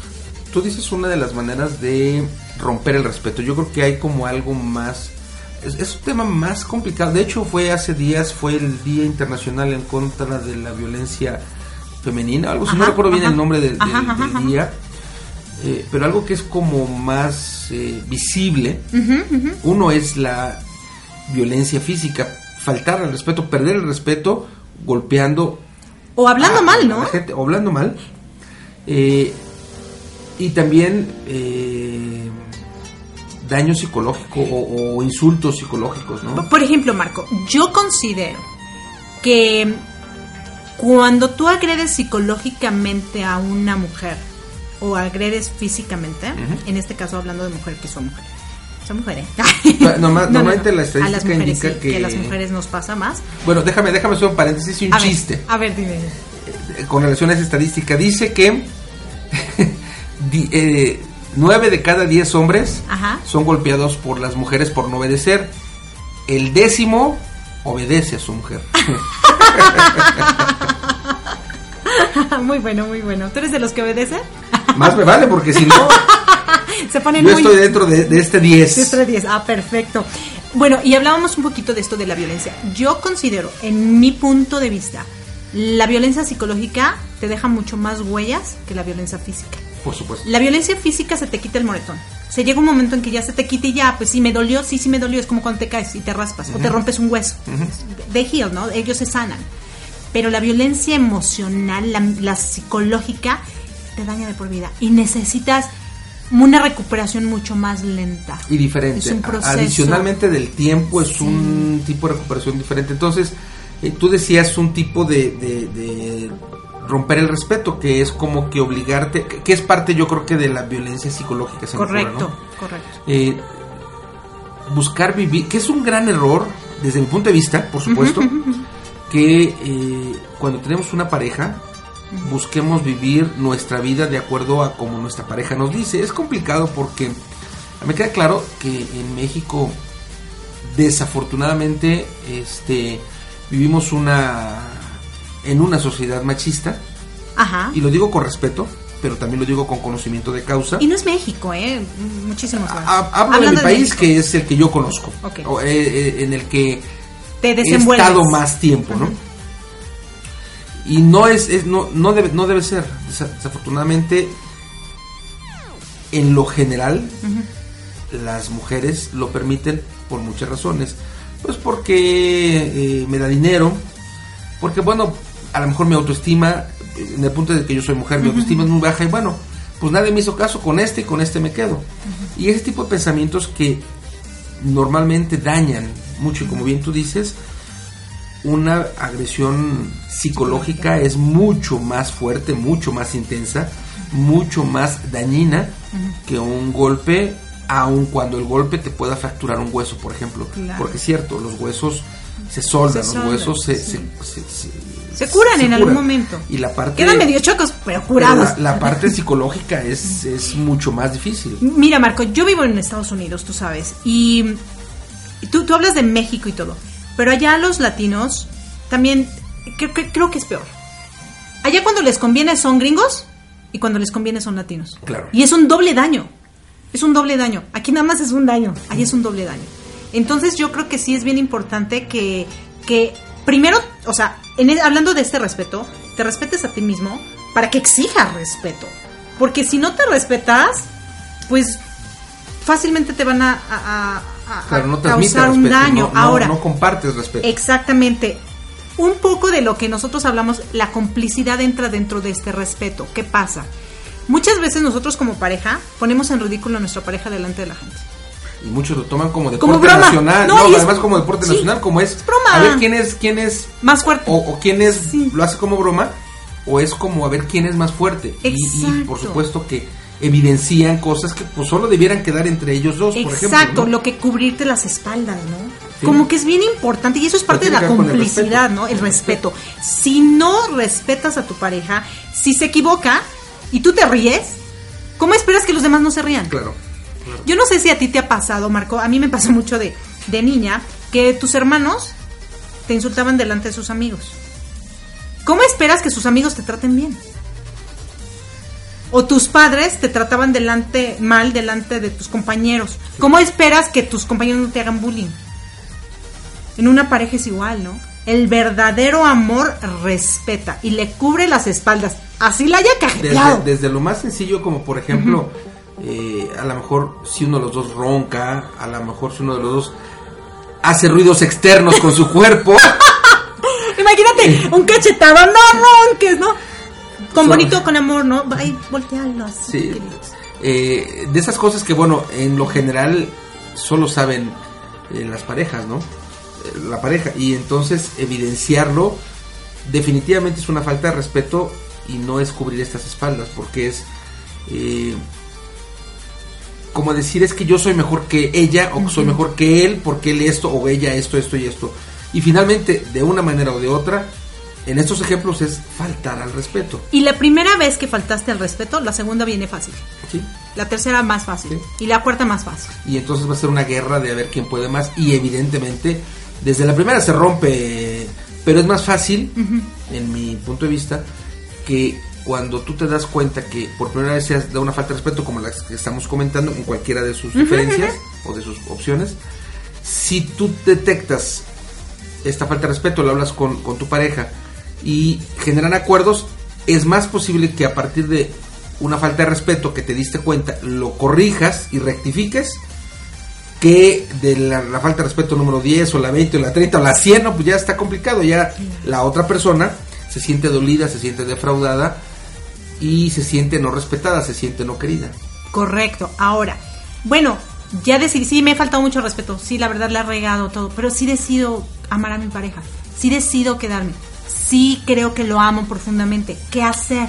tú dices una de las maneras de romper el respeto. Yo creo que hay como algo más. Es, es un tema más complicado. De hecho, fue hace días, fue el Día Internacional en contra de la violencia femenina. Algo, si no recuerdo bien ajá. el nombre del, del- Ajá, ajá, del ajá. día. Eh, pero algo que es como más eh, visible. Uno es la violencia física. Faltar al respeto, perder el respeto, golpeando O hablando a- mal, a ¿no? la gente, o hablando mal. Eh, y también eh, daño psicológico o, o insultos psicológicos, ¿no? Por ejemplo, Marco, yo considero que cuando tú agredes psicológicamente a una mujer o agredes físicamente, en este caso hablando de mujer que son mujeres, son mujeres. Norma- normalmente la estadística a las mujeres indica sí, que- a las mujeres nos pasa más. Bueno, déjame, déjame hacer un paréntesis y un A ver, chiste a ver, dime. eh, con relación a esa estadística. Dice que eh, nueve de cada diez hombres Ajá. son golpeados por las mujeres por no obedecer. El décimo obedece a su mujer. muy bueno, muy bueno. ¿Tú eres de los que obedecen? Más me vale porque si no, Se ponen yo muy estoy dentro de, de este 10. Extra 10. Ah, perfecto. Bueno, y hablábamos un poquito de esto de la violencia. Yo considero, en mi punto de vista, la violencia psicológica te deja mucho más huellas que la violencia física. Por supuesto. La violencia física se te quita el moretón. Se llega un momento en que ya se te quita y ya, pues si me dolió, sí, sí me dolió. Es como cuando te caes y te raspas o te rompes un hueso. They heal, ¿no? Ellos se sanan. Pero la violencia emocional, la, la psicológica, te daña de por vida. Y necesitas una recuperación mucho más lenta. y diferente. Es un proceso. Adicionalmente del tiempo es un tipo de recuperación diferente. Entonces, eh, tú decías un tipo de, de- de romper el respeto, que es como que obligarte, que, que es parte yo creo que de la violencia psicológica. se ocurre, Correcto, ¿no? correcto. Eh, buscar vivir, que es un gran error desde mi punto de vista, por supuesto, que eh, cuando tenemos una pareja busquemos vivir nuestra vida de acuerdo a como nuestra pareja nos dice. Es complicado porque me queda claro que en México desafortunadamente este vivimos una en una sociedad machista Ajá. y lo digo con respeto, pero también lo digo con conocimiento de causa. Y no es México, ¿eh? Muchísimos. Ha- Hablo de mi país México, que es el que yo conozco, o, eh, eh, en el que te he estado más tiempo, ¿no? Y no es, es- no, no debe, no debe ser. Desa- Desafortunadamente, en lo general, las mujeres lo permiten por muchas razones. Pues porque eh, me da dinero, porque bueno, a lo mejor mi autoestima, en el punto de que yo soy mujer, mi autoestima es muy baja y bueno, pues nadie me hizo caso con este y con este me quedo. Y ese tipo de pensamientos que normalmente dañan mucho y como bien tú dices, una agresión psicológica es mucho más fuerte, mucho más intensa, mucho más dañina que un golpe, aun cuando el golpe te pueda fracturar un hueso, por ejemplo. Claro. Porque es cierto, los huesos se soldan, Se los huesos se, sí. se, se- se- Se curan en algún momento. Y la parte, Quedan medio chocos, pero pero curados. la, la parte psicológica es, es mucho más difícil. Mira, Marco, yo vivo en Estados Unidos, tú sabes, y tú, tú hablas de México y todo, pero allá los latinos también creo, que- creo que es peor. Allá cuando les conviene son gringos y cuando les conviene son latinos. Claro. Y es un doble daño. Es un doble daño. Aquí nada más es un daño. Allá es un doble daño. Entonces yo creo que sí es bien importante que, que primero, o sea, en el- hablando de este respeto, te respetes a ti mismo para que exijas respeto. Porque si no te respetas, pues fácilmente te van a, a- a- a- Claro, no causar un respeto, daño. no- no- Ahora, no compartes respeto. Exactamente. Un poco de lo que nosotros hablamos, la complicidad entra dentro de este respeto. ¿Qué pasa? Muchas veces nosotros como pareja ponemos en ridículo a nuestra pareja delante de la gente. Y muchos lo toman como deporte Como nacional, No, no, y es- además como deporte sí, nacional, como es, es broma. a ver quién es, quién es, Más fuerte. o, o quién es, Sí. lo hace como broma, o es como a ver quién es más fuerte. Y- por supuesto que evidencian cosas que pues solo debieran quedar entre ellos dos, por ejemplo. Exacto, ¿no? lo que cubrirte las espaldas, ¿no? Sí. Como que es bien importante y eso es parte de la el complicidad. ¿no? El respeto. Si no respetas a tu pareja, si se equivoca y tú te ríes, ¿cómo esperas que los demás no se rían? Claro. Yo no sé si a ti te ha pasado, Marco, a mí me pasó mucho de, de niña, que tus hermanos te insultaban delante de sus amigos. ¿Cómo esperas que sus amigos te traten bien? O tus padres te trataban delante mal delante de tus compañeros. ¿Cómo esperas que tus compañeros no te hagan bullying? En una pareja es igual, ¿no? El verdadero amor respeta y le cubre las espaldas. Así la haya Desde, cajeteado. desde lo más sencillo como por ejemplo, eh, a lo mejor si uno de los dos ronca, a lo mejor si uno de los dos hace ruidos externos con su cuerpo. Imagínate, un cachetado, no ronques, ¿no? Con Son- bonito, con amor, ¿no? Ay, voltealo así. Sí. Eh, de esas cosas que, bueno, en lo general solo saben eh, las parejas, ¿no? Eh, la pareja. Y entonces evidenciarlo definitivamente es una falta de respeto y no es cubrir estas espaldas, porque es eh, como decir es que yo soy mejor que ella o soy mejor que él porque él esto o ella esto, esto y esto. Y finalmente, de una manera o de otra, en estos ejemplos es faltar al respeto. Y la primera vez que faltaste al respeto, la segunda viene fácil. ¿sí? La tercera más fácil. Sí. Y la cuarta más fácil. y entonces va a ser una guerra de a ver quién puede más y evidentemente desde la primera se rompe pero es más fácil en mi punto de vista que cuando tú te das cuenta que por primera vez se dado una falta de respeto como la que estamos comentando en cualquiera de sus diferencias o de sus opciones si tú detectas esta falta de respeto, lo hablas con, con tu pareja y generan acuerdos, es más posible que a partir de una falta de respeto que te diste cuenta, lo corrijas y rectifiques, que de la, la falta de respeto número 10 o la 20 o la 30 o la 100, no, pues ya está complicado, ya la otra persona se siente dolida, se siente defraudada y se siente no respetada, se siente no querida. Correcto. Ahora, bueno, ya decidí, sí, me ha faltado mucho respeto. Sí, la verdad la he regado todo. Pero sí decido amar a mi pareja. Sí decido quedarme. sí creo que lo amo profundamente. ¿Qué hacer?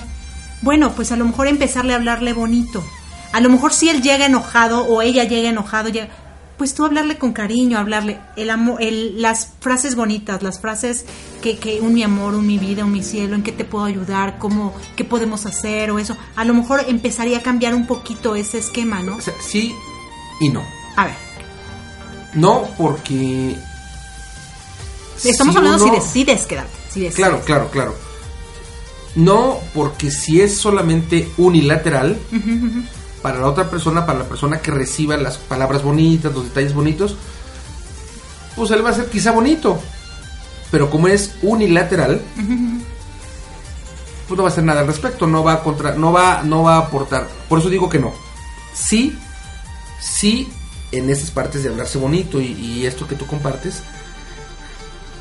Bueno, pues a lo mejor empezarle a hablarle bonito. A lo mejor si él llega enojado o ella llega enojado, llega, pues tú hablarle con cariño, hablarle el amor, el, las frases bonitas, las frases que, que un mi amor, un mi vida, un mi cielo, en qué te puedo ayudar, cómo, qué podemos hacer o eso. A lo mejor empezaría a cambiar un poquito ese esquema, ¿no? O sea, sí y no. A ver, No porque... estamos si hablando uno- si decides quedarte. Si decides. Claro, claro, claro. No porque si es solamente unilateral. Para la otra persona, para la persona que reciba las palabras bonitas, los detalles bonitos, pues él va a ser quizá bonito. Pero como es unilateral, pues no va a hacer nada al respecto, no va a contra, no va, no va a aportar. Por eso digo que no. Sí, sí, en esas partes de hablarse bonito y, y esto que tú compartes,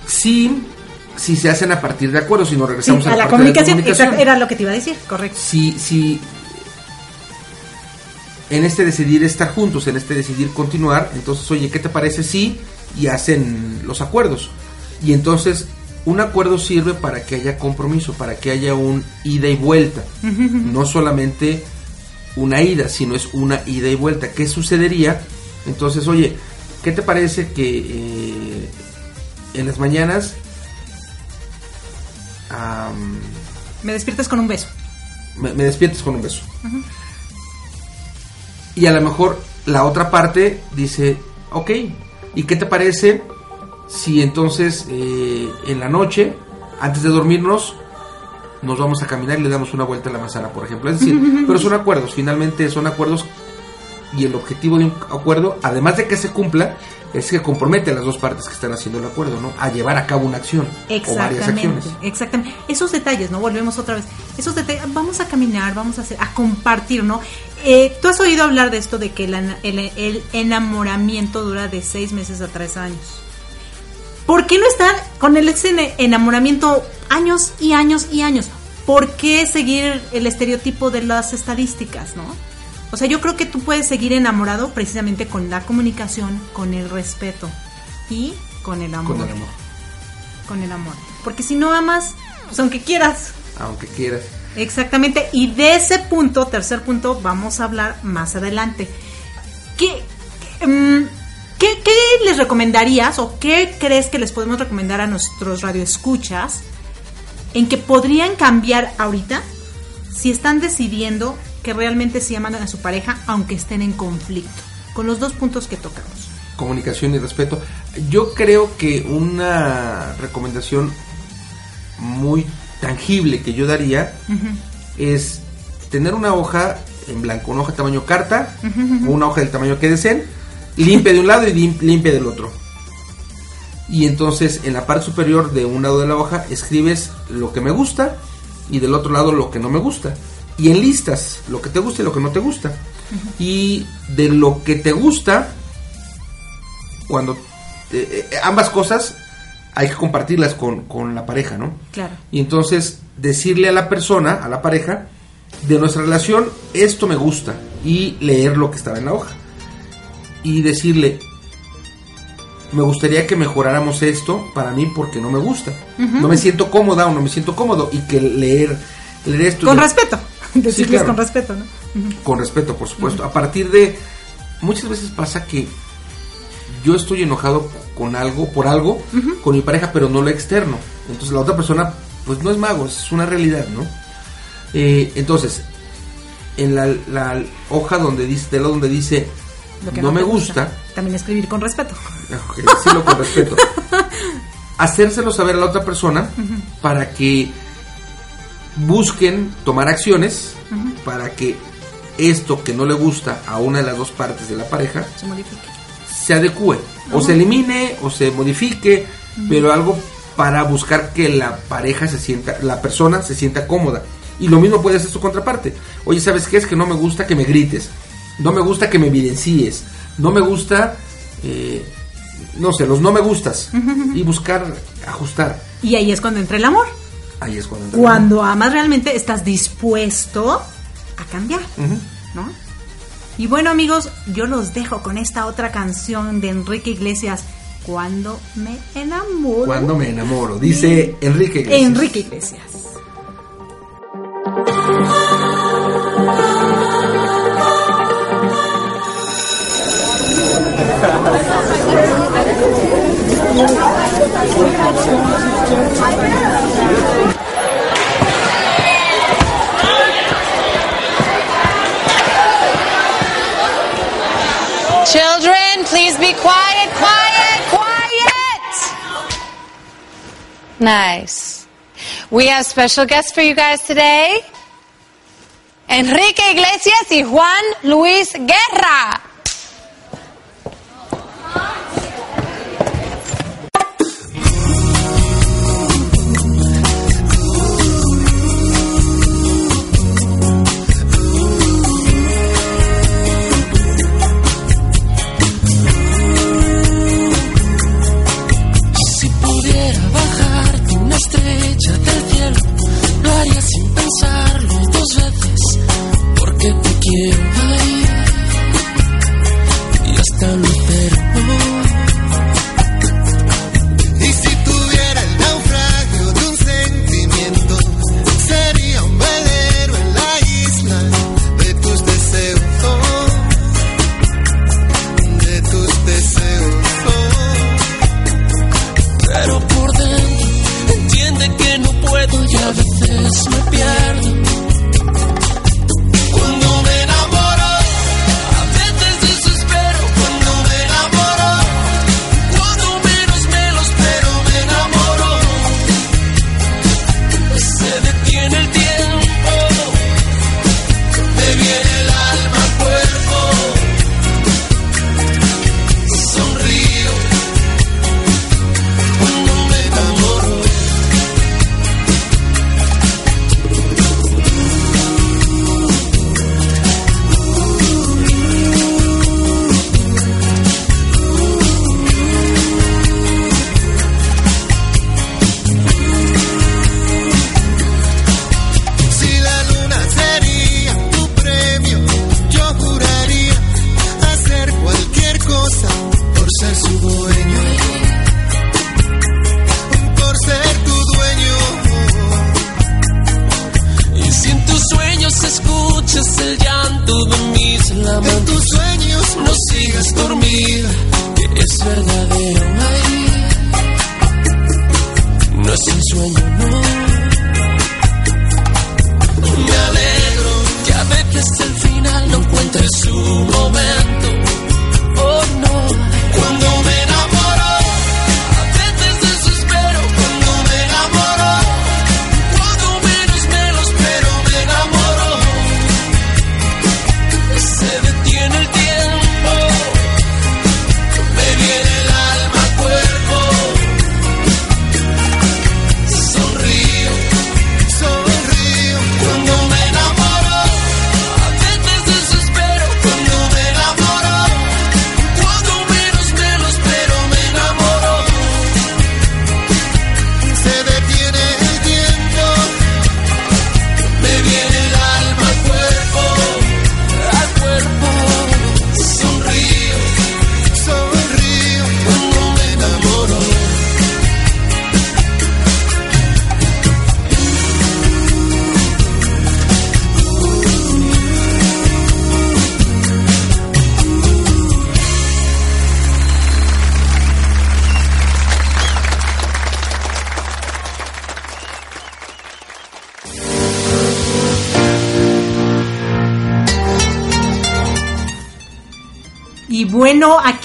sí, sí se hacen a partir de acuerdos, si Sí, regresamos a a, la parte de comunicación, exacto, era lo que te iba a decir, correcto. si, si en este decidir estar juntos, en este decidir continuar, entonces, oye, ¿qué te parece si y hacen los acuerdos? Y entonces, un acuerdo sirve para que haya compromiso, para que haya un ida y vuelta, no solamente una ida, sino es una ida y vuelta. ¿Qué sucedería? Entonces, oye, ¿qué te parece que eh, en las mañanas am, Me despiertas con un beso. me, me despiertes con un beso. Y a lo mejor la otra parte dice, ok, ¿y qué te parece si entonces eh, en la noche, antes de dormirnos, nos vamos a caminar y le damos una vuelta a la manzana, por ejemplo? Es decir, pero son acuerdos, finalmente son acuerdos y el objetivo de un acuerdo, además de que se cumpla, es que compromete a las dos partes que están haciendo el acuerdo, ¿no? A llevar a cabo una acción o varias acciones. Exactamente. Esos detalles, ¿no? Volvemos otra vez. Esos detalles, vamos a caminar, vamos a hacer, a compartir, ¿no? Eh, Tú has oído hablar de esto de que el, el- el enamoramiento dura de seis meses a tres años. ¿Por qué no estar con el enamoramiento años y años y años? ¿Por qué seguir el estereotipo de las estadísticas, no? O sea, yo creo que tú puedes seguir enamorado precisamente con la comunicación, con el respeto y con el amor. Con el amor, Con el amor. Porque si no amas, pues aunque quieras. aunque quieras. Exactamente. Y de ese punto, tercer punto, vamos a hablar más adelante. ¿Qué, qué, mm, qué- qué les recomendarías o qué crees que les podemos recomendar a nuestros radioescuchas en que podrían cambiar ahorita si están decidiendo que realmente se aman a su pareja aunque estén en conflicto? Con los dos puntos que tocamos. comunicación y respeto. Yo creo que una recomendación muy tangible que yo daría es tener una hoja en blanco, una hoja de tamaño carta o una hoja del tamaño que deseen, limpia de un lado y lim- limpia del otro. Y entonces en la parte superior de un lado de la hoja escribes lo que me gusta y del otro lado lo que no me gusta. Y en listas lo que te gusta y lo que no te gusta. Y de lo que te gusta, cuando eh, eh, ambas cosas hay que compartirlas con, con la pareja, ¿no? Claro. Y entonces decirle a la persona, a la pareja, de nuestra relación, esto me gusta, y leer lo que estaba en la hoja. Y decirle, me gustaría que mejoráramos esto para mí porque no me gusta. No me siento cómoda o no me siento cómodo. Y que leer, leer esto... Con respeto. Decirles claro. con respeto, ¿no? con respeto, por supuesto. A partir de muchas veces pasa que yo estoy enojado con algo, por algo, con mi pareja, pero no lo externo. Entonces la otra persona, pues no es mago, es una realidad, ¿no? Eh, entonces, en la, la hoja donde dice, del lado donde dice Lo que no, me gusta, También escribir con respeto. Ok, decirlo con respeto. Hacérselo saber a la otra persona para que busquen tomar acciones para que esto que no le gusta a una de las dos partes de la pareja Se modifica. se adecue o se elimine o se modifique, pero algo para buscar que la pareja se sienta, la persona se sienta cómoda. Y lo mismo puede ser su contraparte. Oye, ¿sabes qué? Es que no me gusta que me grites, no me gusta que me evidencies, no me gusta, eh, no sé, los no me gustas. Y buscar ajustar. Y ahí es cuando entra el amor. Ahí es cuando. Cuando amas realmente estás dispuesto a cambiar. ¿no? Y bueno amigos, yo los dejo con esta otra canción de Enrique Iglesias, Cuando me enamoro. Cuando me enamoro, dice Enrique Iglesias. Enrique Iglesias. Children, please be quiet, quiet, quiet. Nice. We have special guests for you guys today. Enrique Iglesias y Juan Luis Guerra.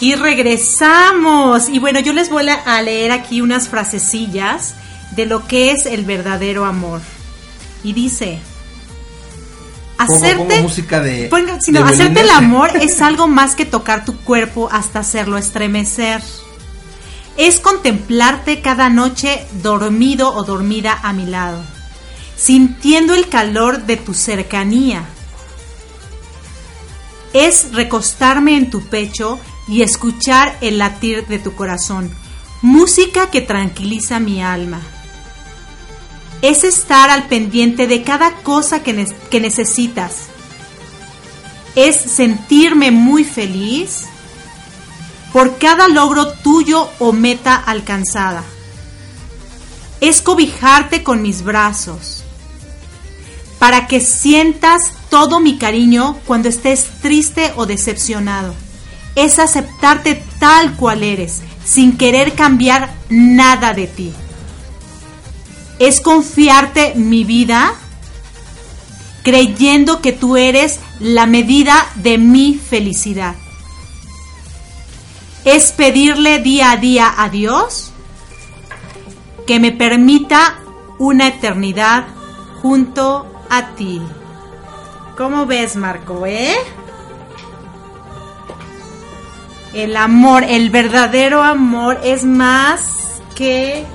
Aquí regresamos. Y bueno, yo les voy a leer aquí unas frasecillas de lo que es el verdadero amor. Y dice, hacerte, pongo música de- Ponga- sino, de hacerte el amor es algo más que tocar tu cuerpo hasta hacerlo estremecer. Es contemplarte cada noche dormido o dormida a mi lado, sintiendo el calor de tu cercanía. Es recostarme en tu pecho y escuchar el latir de tu corazón, música que tranquiliza mi alma. Es estar al pendiente de cada cosa que, que necesitas. Es sentirme muy feliz por cada logro tuyo o meta alcanzada. Es cobijarte con mis brazos, para que sientas todo mi cariño cuando estés triste o decepcionado. Es aceptarte tal cual eres, sin querer cambiar nada de ti. Es confiarte mi vida creyendo que tú eres la medida de mi felicidad. Es pedirle día a día a Dios que me permita una eternidad junto a ti. ¿Cómo ves, Marco, eh? El amor, el verdadero amor es más que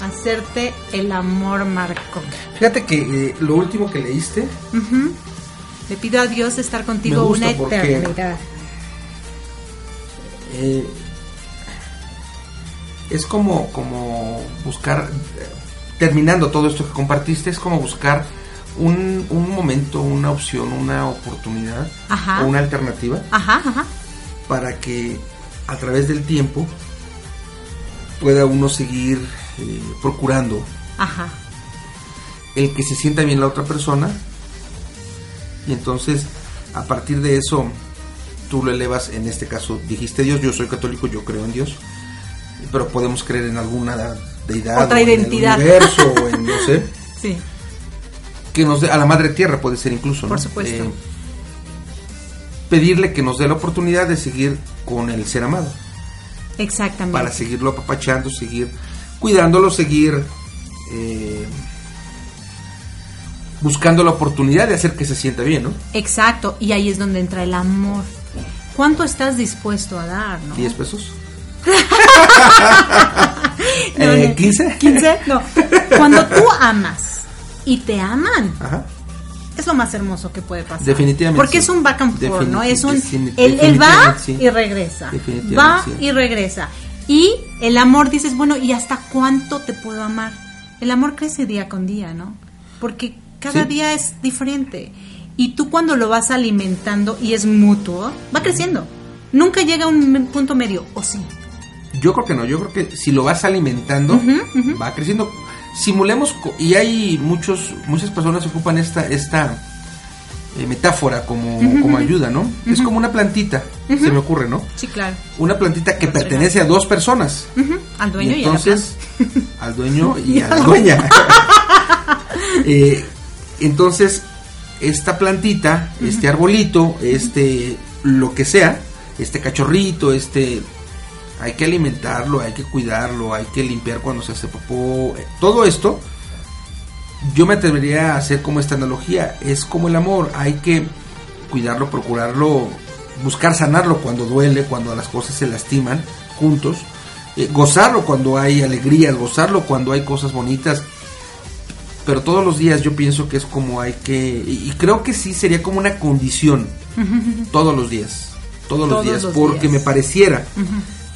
hacerte el amor, Marco. Fíjate que eh, lo último que leíste, Ujú. Le pido a Dios estar contigo una eternidad. eh, es como, como buscar, eh, terminando todo esto que compartiste, es como buscar un, un momento, una opción, una oportunidad Ajá. o una alternativa Ajá, ajá. para que a través del tiempo pueda uno seguir eh, procurando el que se sienta bien la otra persona y entonces a partir de eso tú lo elevas en este caso dijiste Dios yo soy católico yo creo en Dios pero podemos creer en alguna deidad Otra o en el identidad. universo o en no sé Sí. Que nos dé a la madre tierra puede ser incluso ¿no? Por supuesto. Eh, pedirle que nos dé la oportunidad de seguir con el ser amado Exactamente. para seguirlo apapachando, seguir cuidándolo, seguir eh, buscando la oportunidad de hacer que se sienta bien, ¿no? Exacto. Y ahí es donde entra el amor. ¿Cuánto estás dispuesto a dar, no? 10 pesos. No, Eh, no. 15. 15, no. Cuando tú amas y te aman, Ajá. es lo más hermoso que puede pasar. Definitivamente Porque sí. es un back and forth, ¿no? Es un. Él, él va sí. y regresa. Va sí. y regresa. Y el amor dices, bueno, ¿y hasta cuánto te puedo amar? El amor crece día con día, ¿no? Porque cada día es diferente. Y tú cuando lo vas alimentando y es mutuo, va creciendo. Nunca llega a un punto medio, ¿o sí? Yo creo que no, yo creo que si lo vas alimentando, va creciendo. Simulemos, y hay muchos, muchas personas que ocupan esta, esta eh, metáfora como, como ayuda, ¿no? Es como una plantita, se me ocurre, ¿no? Sí, claro. Una plantita que pertenece a dos personas. Al dueño y, y a la entonces al dueño y a la dueña Eh, entonces esta plantita este arbolito este lo que sea este cachorrito este hay que alimentarlo hay que cuidarlo hay que limpiar cuando se hace popó eh, todo esto yo me atrevería a hacer como esta analogía es como el amor hay que cuidarlo procurarlo buscar sanarlo cuando duele cuando las cosas se lastiman juntos eh, gozarlo cuando hay alegrías, gozarlo cuando hay cosas bonitas. Pero todos los días yo pienso que es como hay que... Y, creo que sí sería como una condición. todos los días. Todos, los días. los porque días. me pareciera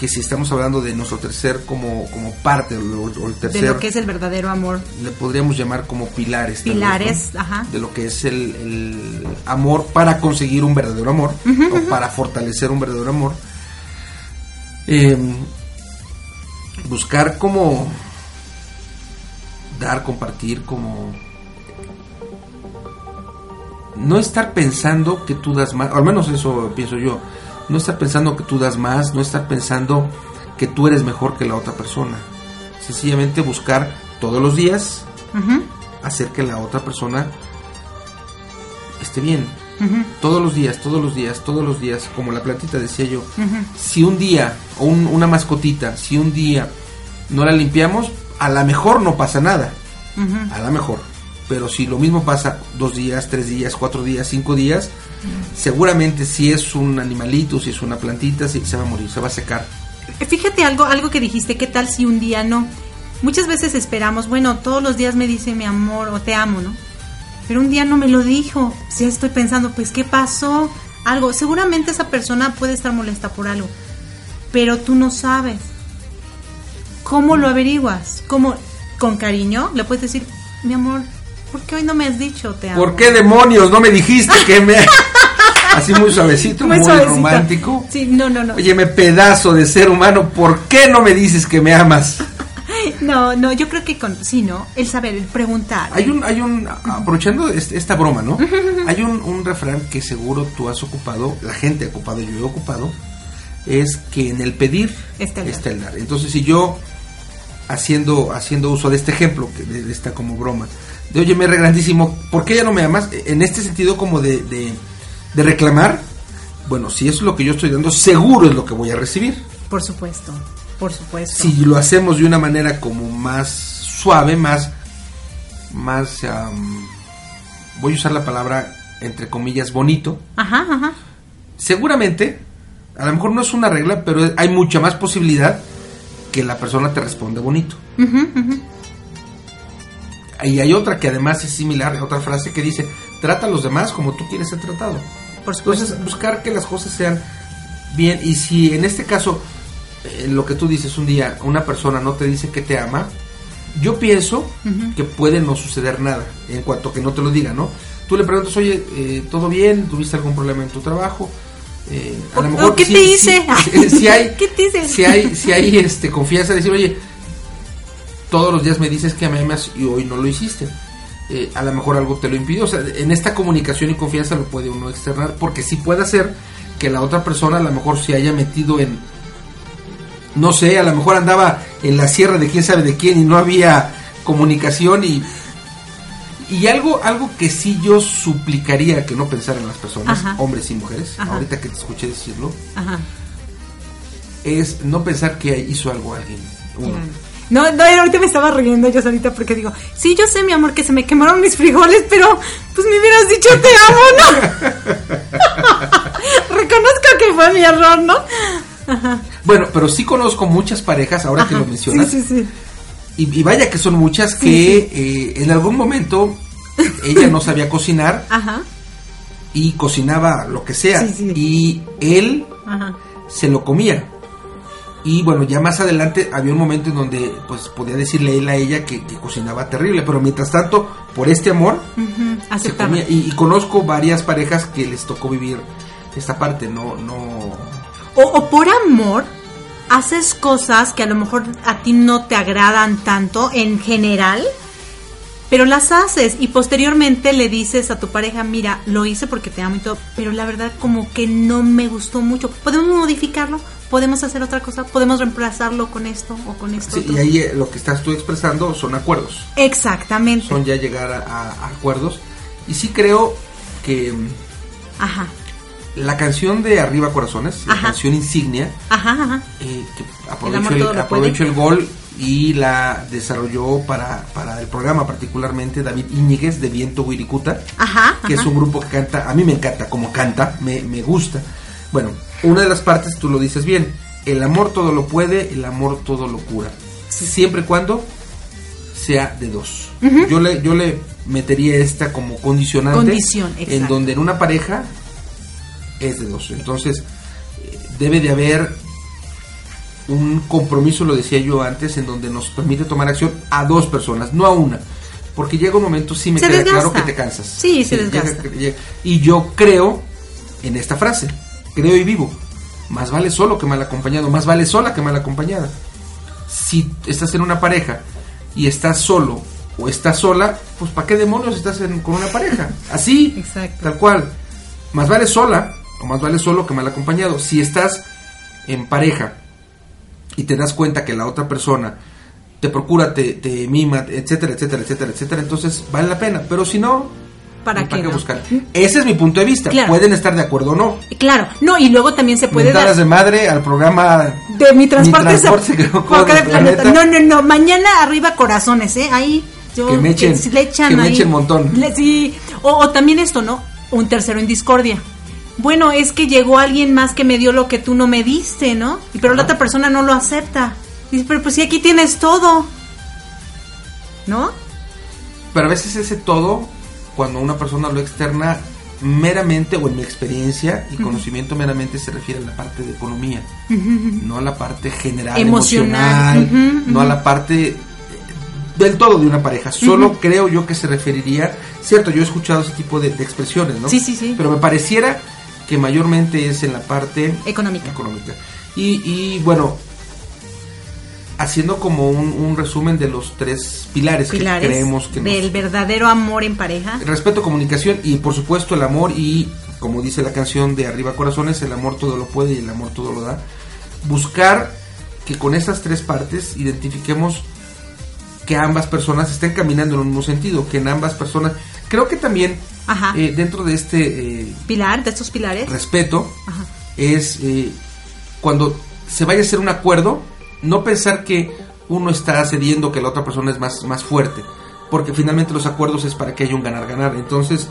que si estamos hablando de nuestro tercer como, como parte o, o el tercer... de lo que es el verdadero amor. Le podríamos llamar como pilares. vez, Pilares, ¿no? ajá. De lo que es el, el amor para conseguir un verdadero amor. o para fortalecer un verdadero amor. Eh, buscar como dar, compartir, como no estar pensando que tú das más, al menos eso pienso yo, no estar pensando que tú das más, no estar pensando que tú eres mejor que la otra persona. Sencillamente buscar todos los días hacer que la otra persona esté bien. Todos los días, todos los días, todos los días, como la plantita decía yo, si un día, o un- una mascotita, si un día no la limpiamos, a lo mejor no pasa nada, a lo mejor. Pero si lo mismo pasa dos días, tres días, cuatro días, cinco días, seguramente si es un animalito, si es una plantita, sí, se va a morir, se va a secar. Fíjate algo, algo que dijiste, ¿qué tal si un día no? Muchas veces esperamos, bueno, todos los días me dice mi amor o te amo, ¿no? Pero un día no me lo dijo. Si estoy pensando, pues, ¿qué pasó? Algo. Seguramente esa persona puede estar molesta por algo, pero tú no sabes. ¿Cómo lo averiguas? ¿Cómo? Con cariño le puedes decir, mi amor, ¿por qué hoy no me has dicho te amo? ¿Por qué demonios no me dijiste que me... Así muy suavecito, muy, suavecito. romántico. Sí, no, no, no. Oye, me pedazo de ser humano, ¿por qué no me dices que me amas? No, no, yo creo que con, sí, ¿no? El saber, el preguntar. Hay un, hay un, aprovechando este- esta broma, ¿no? Hay un, un refrán que seguro tú has ocupado, la gente ha ocupado, yo he ocupado, es que en el pedir Está el dar. está el dar. Entonces, si yo, haciendo, haciendo uso de este ejemplo, que de, esta como broma, de oye, me re grandísimo, ¿por qué ya no me amas? En este sentido como de, de, de reclamar, bueno, si eso es lo que yo estoy dando, seguro es lo que voy a recibir. Por supuesto, por supuesto. Si lo hacemos de una manera como más suave, más, más, am, voy a usar la palabra entre comillas bonito, Ajá, ajá. seguramente, a lo mejor no es una regla, pero hay mucha más posibilidad que la persona te responda bonito. Y hay otra que además es similar, otra frase que dice, trata a los demás como tú quieres ser tratado. Por. Entonces, buscar que las cosas sean bien. Y si en este caso, eh, lo que tú dices un día, una persona no te dice que te ama, yo pienso que puede no suceder nada en cuanto que no te lo diga, ¿no? Tú le preguntas, oye, eh, ¿todo bien? ¿Tuviste algún problema en tu trabajo? Eh, a lo mejor ¿qué sí- te hice? sí hay, ¿Qué te hice? si hay, si hay este, confianza, decir, oye, todos los días me dices que me amas y hoy no lo hiciste. Eh, a lo mejor algo te lo impidió. O sea, en esta comunicación y confianza lo puede uno externar, porque sí puede hacer que la otra persona a lo mejor se haya metido en, no sé, a lo mejor andaba en la sierra de quién sabe de quién y no había comunicación y y algo algo que sí yo suplicaría que no pensaran las personas, Ajá. hombres y mujeres, Ajá. ahorita que te escuché decirlo, Ajá. es no pensar que hizo algo alguien. uno. No, no, ahorita me estaba riendo yo solita porque digo, sí, yo sé, mi amor, que se me quemaron mis frijoles, pero pues me hubieras dicho te amo, ¿no? Reconozco que fue mi error, ¿no? Ajá. Bueno, pero sí conozco muchas parejas, ahora que lo mencionas, Sí, sí, sí. Y, y vaya que son muchas que eh, en algún momento ella no sabía cocinar Ajá. y cocinaba lo que sea Sí, y él Ajá. se lo comía. Y bueno, ya más adelante había un momento en donde pues podía decirle él a ella que, que cocinaba terrible, pero mientras tanto, por este amor, Ujú. se comía. Y, y conozco varias parejas que les tocó vivir esta parte, no, no... O, o por amor, haces cosas que a lo mejor a ti no te agradan tanto en general, pero las haces y posteriormente le dices a tu pareja, mira, lo hice porque te amo y todo, pero la verdad como que no me gustó mucho. ¿Podemos modificarlo? ¿Podemos hacer otra cosa? ¿Podemos reemplazarlo con esto o con esto? Sí, otro? y ahí eh, lo que estás tú expresando son acuerdos. Exactamente. son ya llegar a, a- a acuerdos. Y sí creo que mm, Ajá, la canción de Arriba Corazones, la canción insignia, ajá, ajá. eh, que El aprovecho, el, aprovecho gol y la desarrolló para, para el programa particularmente David Íñiguez de Viento Wirikuta, Ajá, que es un grupo que canta, a mí me encanta como canta, me, me gusta. Bueno, una de las partes tú lo dices bien, el amor todo lo puede, el amor todo lo cura. Siempre y cuando sea de dos. Yo le yo le metería esta como condicionante Condición, en donde en una pareja es de dos. Entonces, eh, debe de haber un compromiso, lo decía yo antes, en donde nos permite tomar acción a dos personas, no a una. Porque llega un momento, sí me Se queda desgasta. claro que te cansas. Sí, se desgasta. y yo creo en esta frase, creo y vivo, más vale solo que mal acompañado, más vale sola que mal acompañada. Si estás en una pareja y estás solo o estás sola, pues ¿para qué demonios estás en- con una pareja? Así, Exacto. tal cual. Más vale sola o más vale solo que mal acompañado. Si estás en pareja y te das cuenta que la otra persona te procura, te, te mima, etcétera, etcétera, etcétera, etcétera, entonces vale la pena. Pero si no, ¿Para qué no? buscar? Ese es mi punto de vista. Claro. Pueden estar de acuerdo o no. Claro, no, y luego también se puede Mentadas dar de madre al programa de mi transporte, Mi transporte que no planeta. planeta. No, no, no, mañana arriba corazones, ¿eh? Ahí yo Que me echen- le echan que me ahí. echen montón. Le- sí, o, o también esto, ¿no? Un tercero en discordia. Bueno, es que llegó alguien más que me dio lo que tú no me diste, ¿no? Y pero la otra persona no lo acepta. Dice, pero pues si aquí tienes todo. ¿No? Pero a veces ese todo, cuando una persona lo externa meramente, o en mi experiencia y conocimiento meramente, se refiere a la parte de economía, no a la parte general, Emocional. no a la parte eh, del todo de una pareja. Solo creo yo que se referiría, cierto, yo he escuchado ese tipo de, de expresiones, ¿no? Sí, sí, sí. Pero me pareciera que mayormente es en la parte Económica. económica. Y, y, bueno, haciendo como un, un resumen de los tres pilares, Pilares que creemos que nos- del verdadero amor en pareja. respeto, comunicación y por supuesto el amor y como dice la canción de Arriba Corazones, el amor todo lo puede y el amor todo lo da. Buscar que con esas tres partes identifiquemos que ambas personas estén caminando en un mismo sentido, que en ambas personas... Creo que también Ajá. eh, dentro de este eh, Pilar, de estos pilares. respeto Ajá. es eh, cuando se vaya a hacer un acuerdo, no pensar que uno está cediendo, que la otra persona es más, más fuerte, porque finalmente los acuerdos es para que haya un ganar-ganar. Entonces,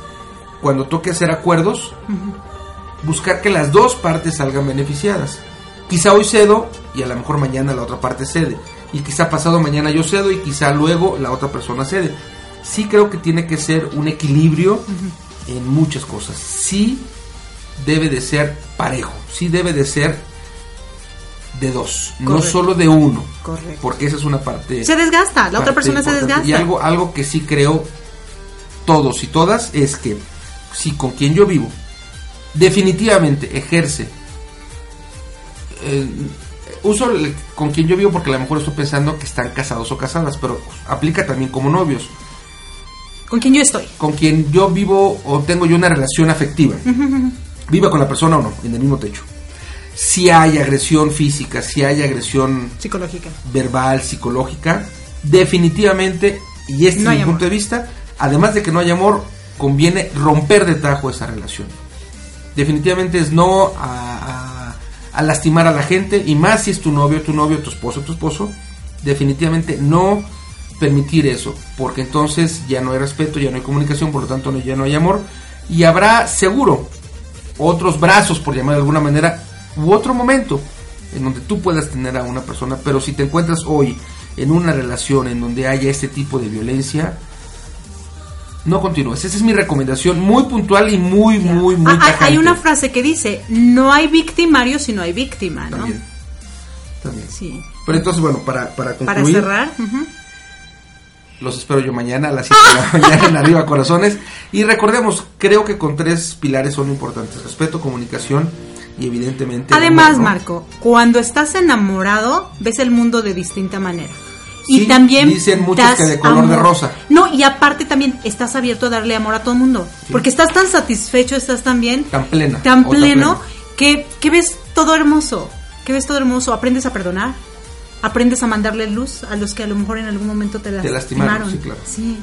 cuando toque hacer acuerdos, buscar que las dos partes salgan beneficiadas. Quizá hoy cedo y a lo mejor mañana la otra parte cede. Y quizá pasado mañana yo cedo y quizá luego la otra persona cede. Sí creo que tiene que ser un equilibrio en muchas cosas. Sí debe de ser parejo, sí debe de ser de dos, no solo de uno. Correcto. Porque esa es una parte... Se desgasta, la otra persona se desgasta. Y algo, algo que sí creo todos y todas es que si con quien yo vivo definitivamente ejerce eh, uso el- con quien yo vivo porque a lo mejor estoy pensando que están casados o casadas, pero aplica también como novios. ¿Con quién yo estoy? Con quien yo vivo o tengo yo una relación afectiva. Viva con la persona o no, en el mismo techo. Si hay agresión física, si hay agresión Psicológica. verbal, psicológica, definitivamente, y este No es mi amor. punto de vista, además de que no hay amor, conviene romper de tajo esa relación. Definitivamente es no a, a- a lastimar a la gente, y más si es tu novio, tu novio, tu esposo, tu esposo, definitivamente no permitir eso, porque entonces ya no hay respeto, ya no hay comunicación, por lo tanto no- ya no hay amor, y habrá seguro otros brazos, por llamar de alguna manera, u otro momento en donde tú puedas tener a una persona, pero si te encuentras hoy en una relación en donde haya este tipo de violencia, no continúes. Esa es mi recomendación, muy puntual y muy, muy, muy Ah, hay- hay una frase que dice, no hay victimario si no hay víctima, ¿no? También, también. Sí. Pero entonces, bueno, para, para Para concluir, cerrar, ujú. Los espero yo mañana a las 7 de la mañana en Arriba Corazones. Y recordemos, creo que con tres pilares son importantes: respeto, comunicación y evidentemente. Además, amor, ¿no? Marco, cuando estás enamorado, ves el mundo de distinta manera. Y también dicen muchos que de color de rosa. No, y aparte también estás abierto a darle amor a todo el mundo. Porque estás tan satisfecho, estás tan bien, Tan plena. tan o tan pleno, que, que ves todo hermoso. Que ves todo hermoso. Aprendes a perdonar. Aprendes a mandarle luz a los que a lo mejor en algún momento te, Te lastimaron, sí, claro. Sí,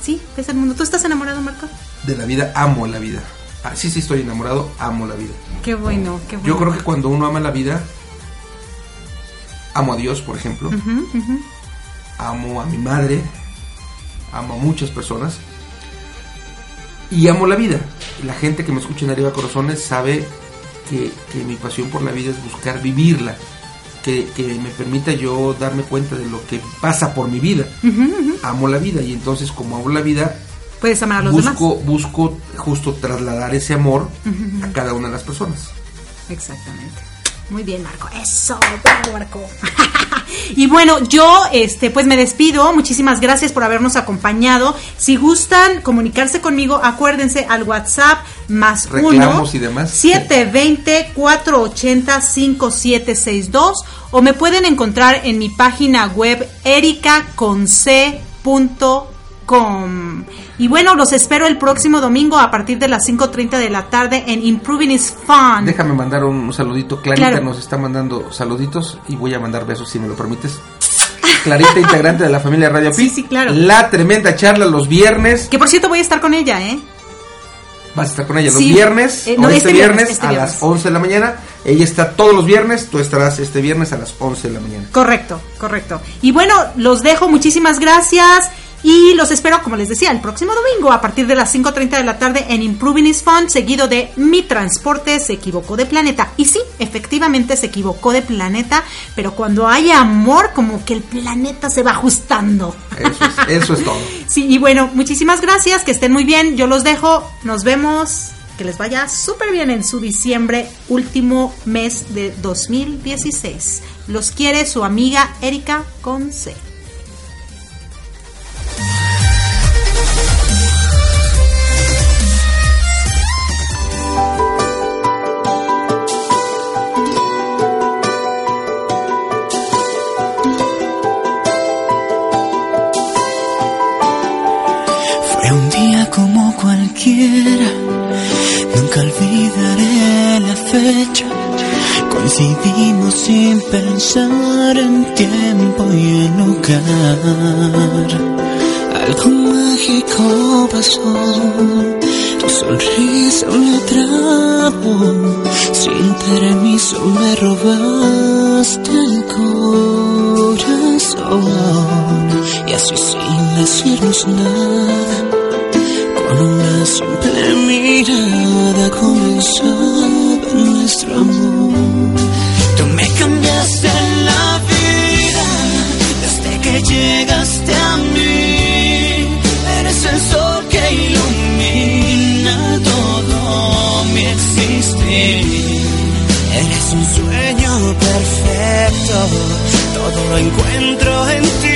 sí, ves el mundo. ¿Tú estás enamorado, Marco? De la vida, amo la vida. Ah, sí, sí, estoy enamorado, amo la vida. Qué bueno, qué bueno. Yo creo que cuando uno ama la vida, amo a Dios, por ejemplo, amo a mi madre, amo a muchas personas y amo la vida. La gente que me escucha en Arriba Corazones sabe que, que mi pasión por la vida es buscar vivirla, que, que me permita yo darme cuenta de lo que pasa por mi vida. Amo la vida y entonces como amo la vida, Puedes amar a los busco, demás. busco justo trasladar ese amor a cada una de las personas. Exactamente. Muy bien, Marco. Eso, bravo, Marco. y bueno, yo este pues me despido. Muchísimas gracias por habernos acompañado. Si gustan comunicarse conmigo, acuérdense al WhatsApp más uno Reclamos y demás. 720 480 5762 o me pueden encontrar en mi página web ericaconc.com. Y bueno, los espero el próximo domingo a partir de las 5.30 de la tarde en Improving is Fun. Déjame mandar un saludito. Clarita Claro. nos está mandando saluditos y voy a mandar besos si me lo permites. Clarita, integrante de la familia Radio Pi. Sí, sí, claro. La tremenda charla los viernes. Que por cierto voy a estar con ella, ¿eh? Vas a estar con ella los Sí. viernes. Eh, o no, este, este viernes, viernes, este a viernes. las 11 de la mañana. Ella está todos los viernes. Tú estarás este viernes a las 11 de la mañana. Correcto, correcto. Y bueno, los dejo, muchísimas gracias. Y los espero, como les decía, el próximo domingo a partir de las 5.30 de la tarde en Improving is Fun, seguido de Mi Transporte se equivocó de planeta. Y sí, efectivamente se equivocó de planeta, pero cuando hay amor, como que el planeta se va ajustando. Eso es, eso es todo. Sí, y bueno, muchísimas gracias, que estén muy bien, yo los dejo, nos vemos, que les vaya súper bien en su diciembre, último mes de 2016. Los quiere su amiga Erika Conce. Nunca olvidaré la fecha. Coincidimos sin pensar en tiempo y en lugar. Algo mágico pasó, tu sonrisa me atrapó, sin permiso me robaste el corazón. Y así sin decirnos nada, con una simple mirada comenzaba nuestro amor. Tú me cambiaste la vida desde que llegaste a mí. Eres el sol que ilumina todo mi existir. Eres un sueño perfecto, todo lo encuentro en ti.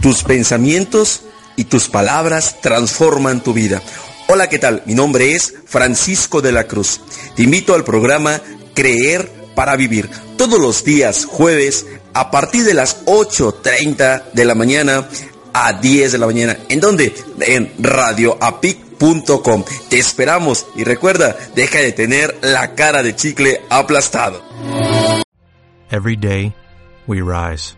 Tus pensamientos y tus palabras transforman tu vida. Hola, ¿qué tal? Mi nombre es Francisco de la Cruz. Te invito al programa Creer para Vivir. Todos los días jueves a partir de las 8.30 de la mañana a 10 de la mañana. ¿En dónde? En radioapic.com. Te esperamos y recuerda, deja de tener la cara de chicle aplastado. Every day, we rise,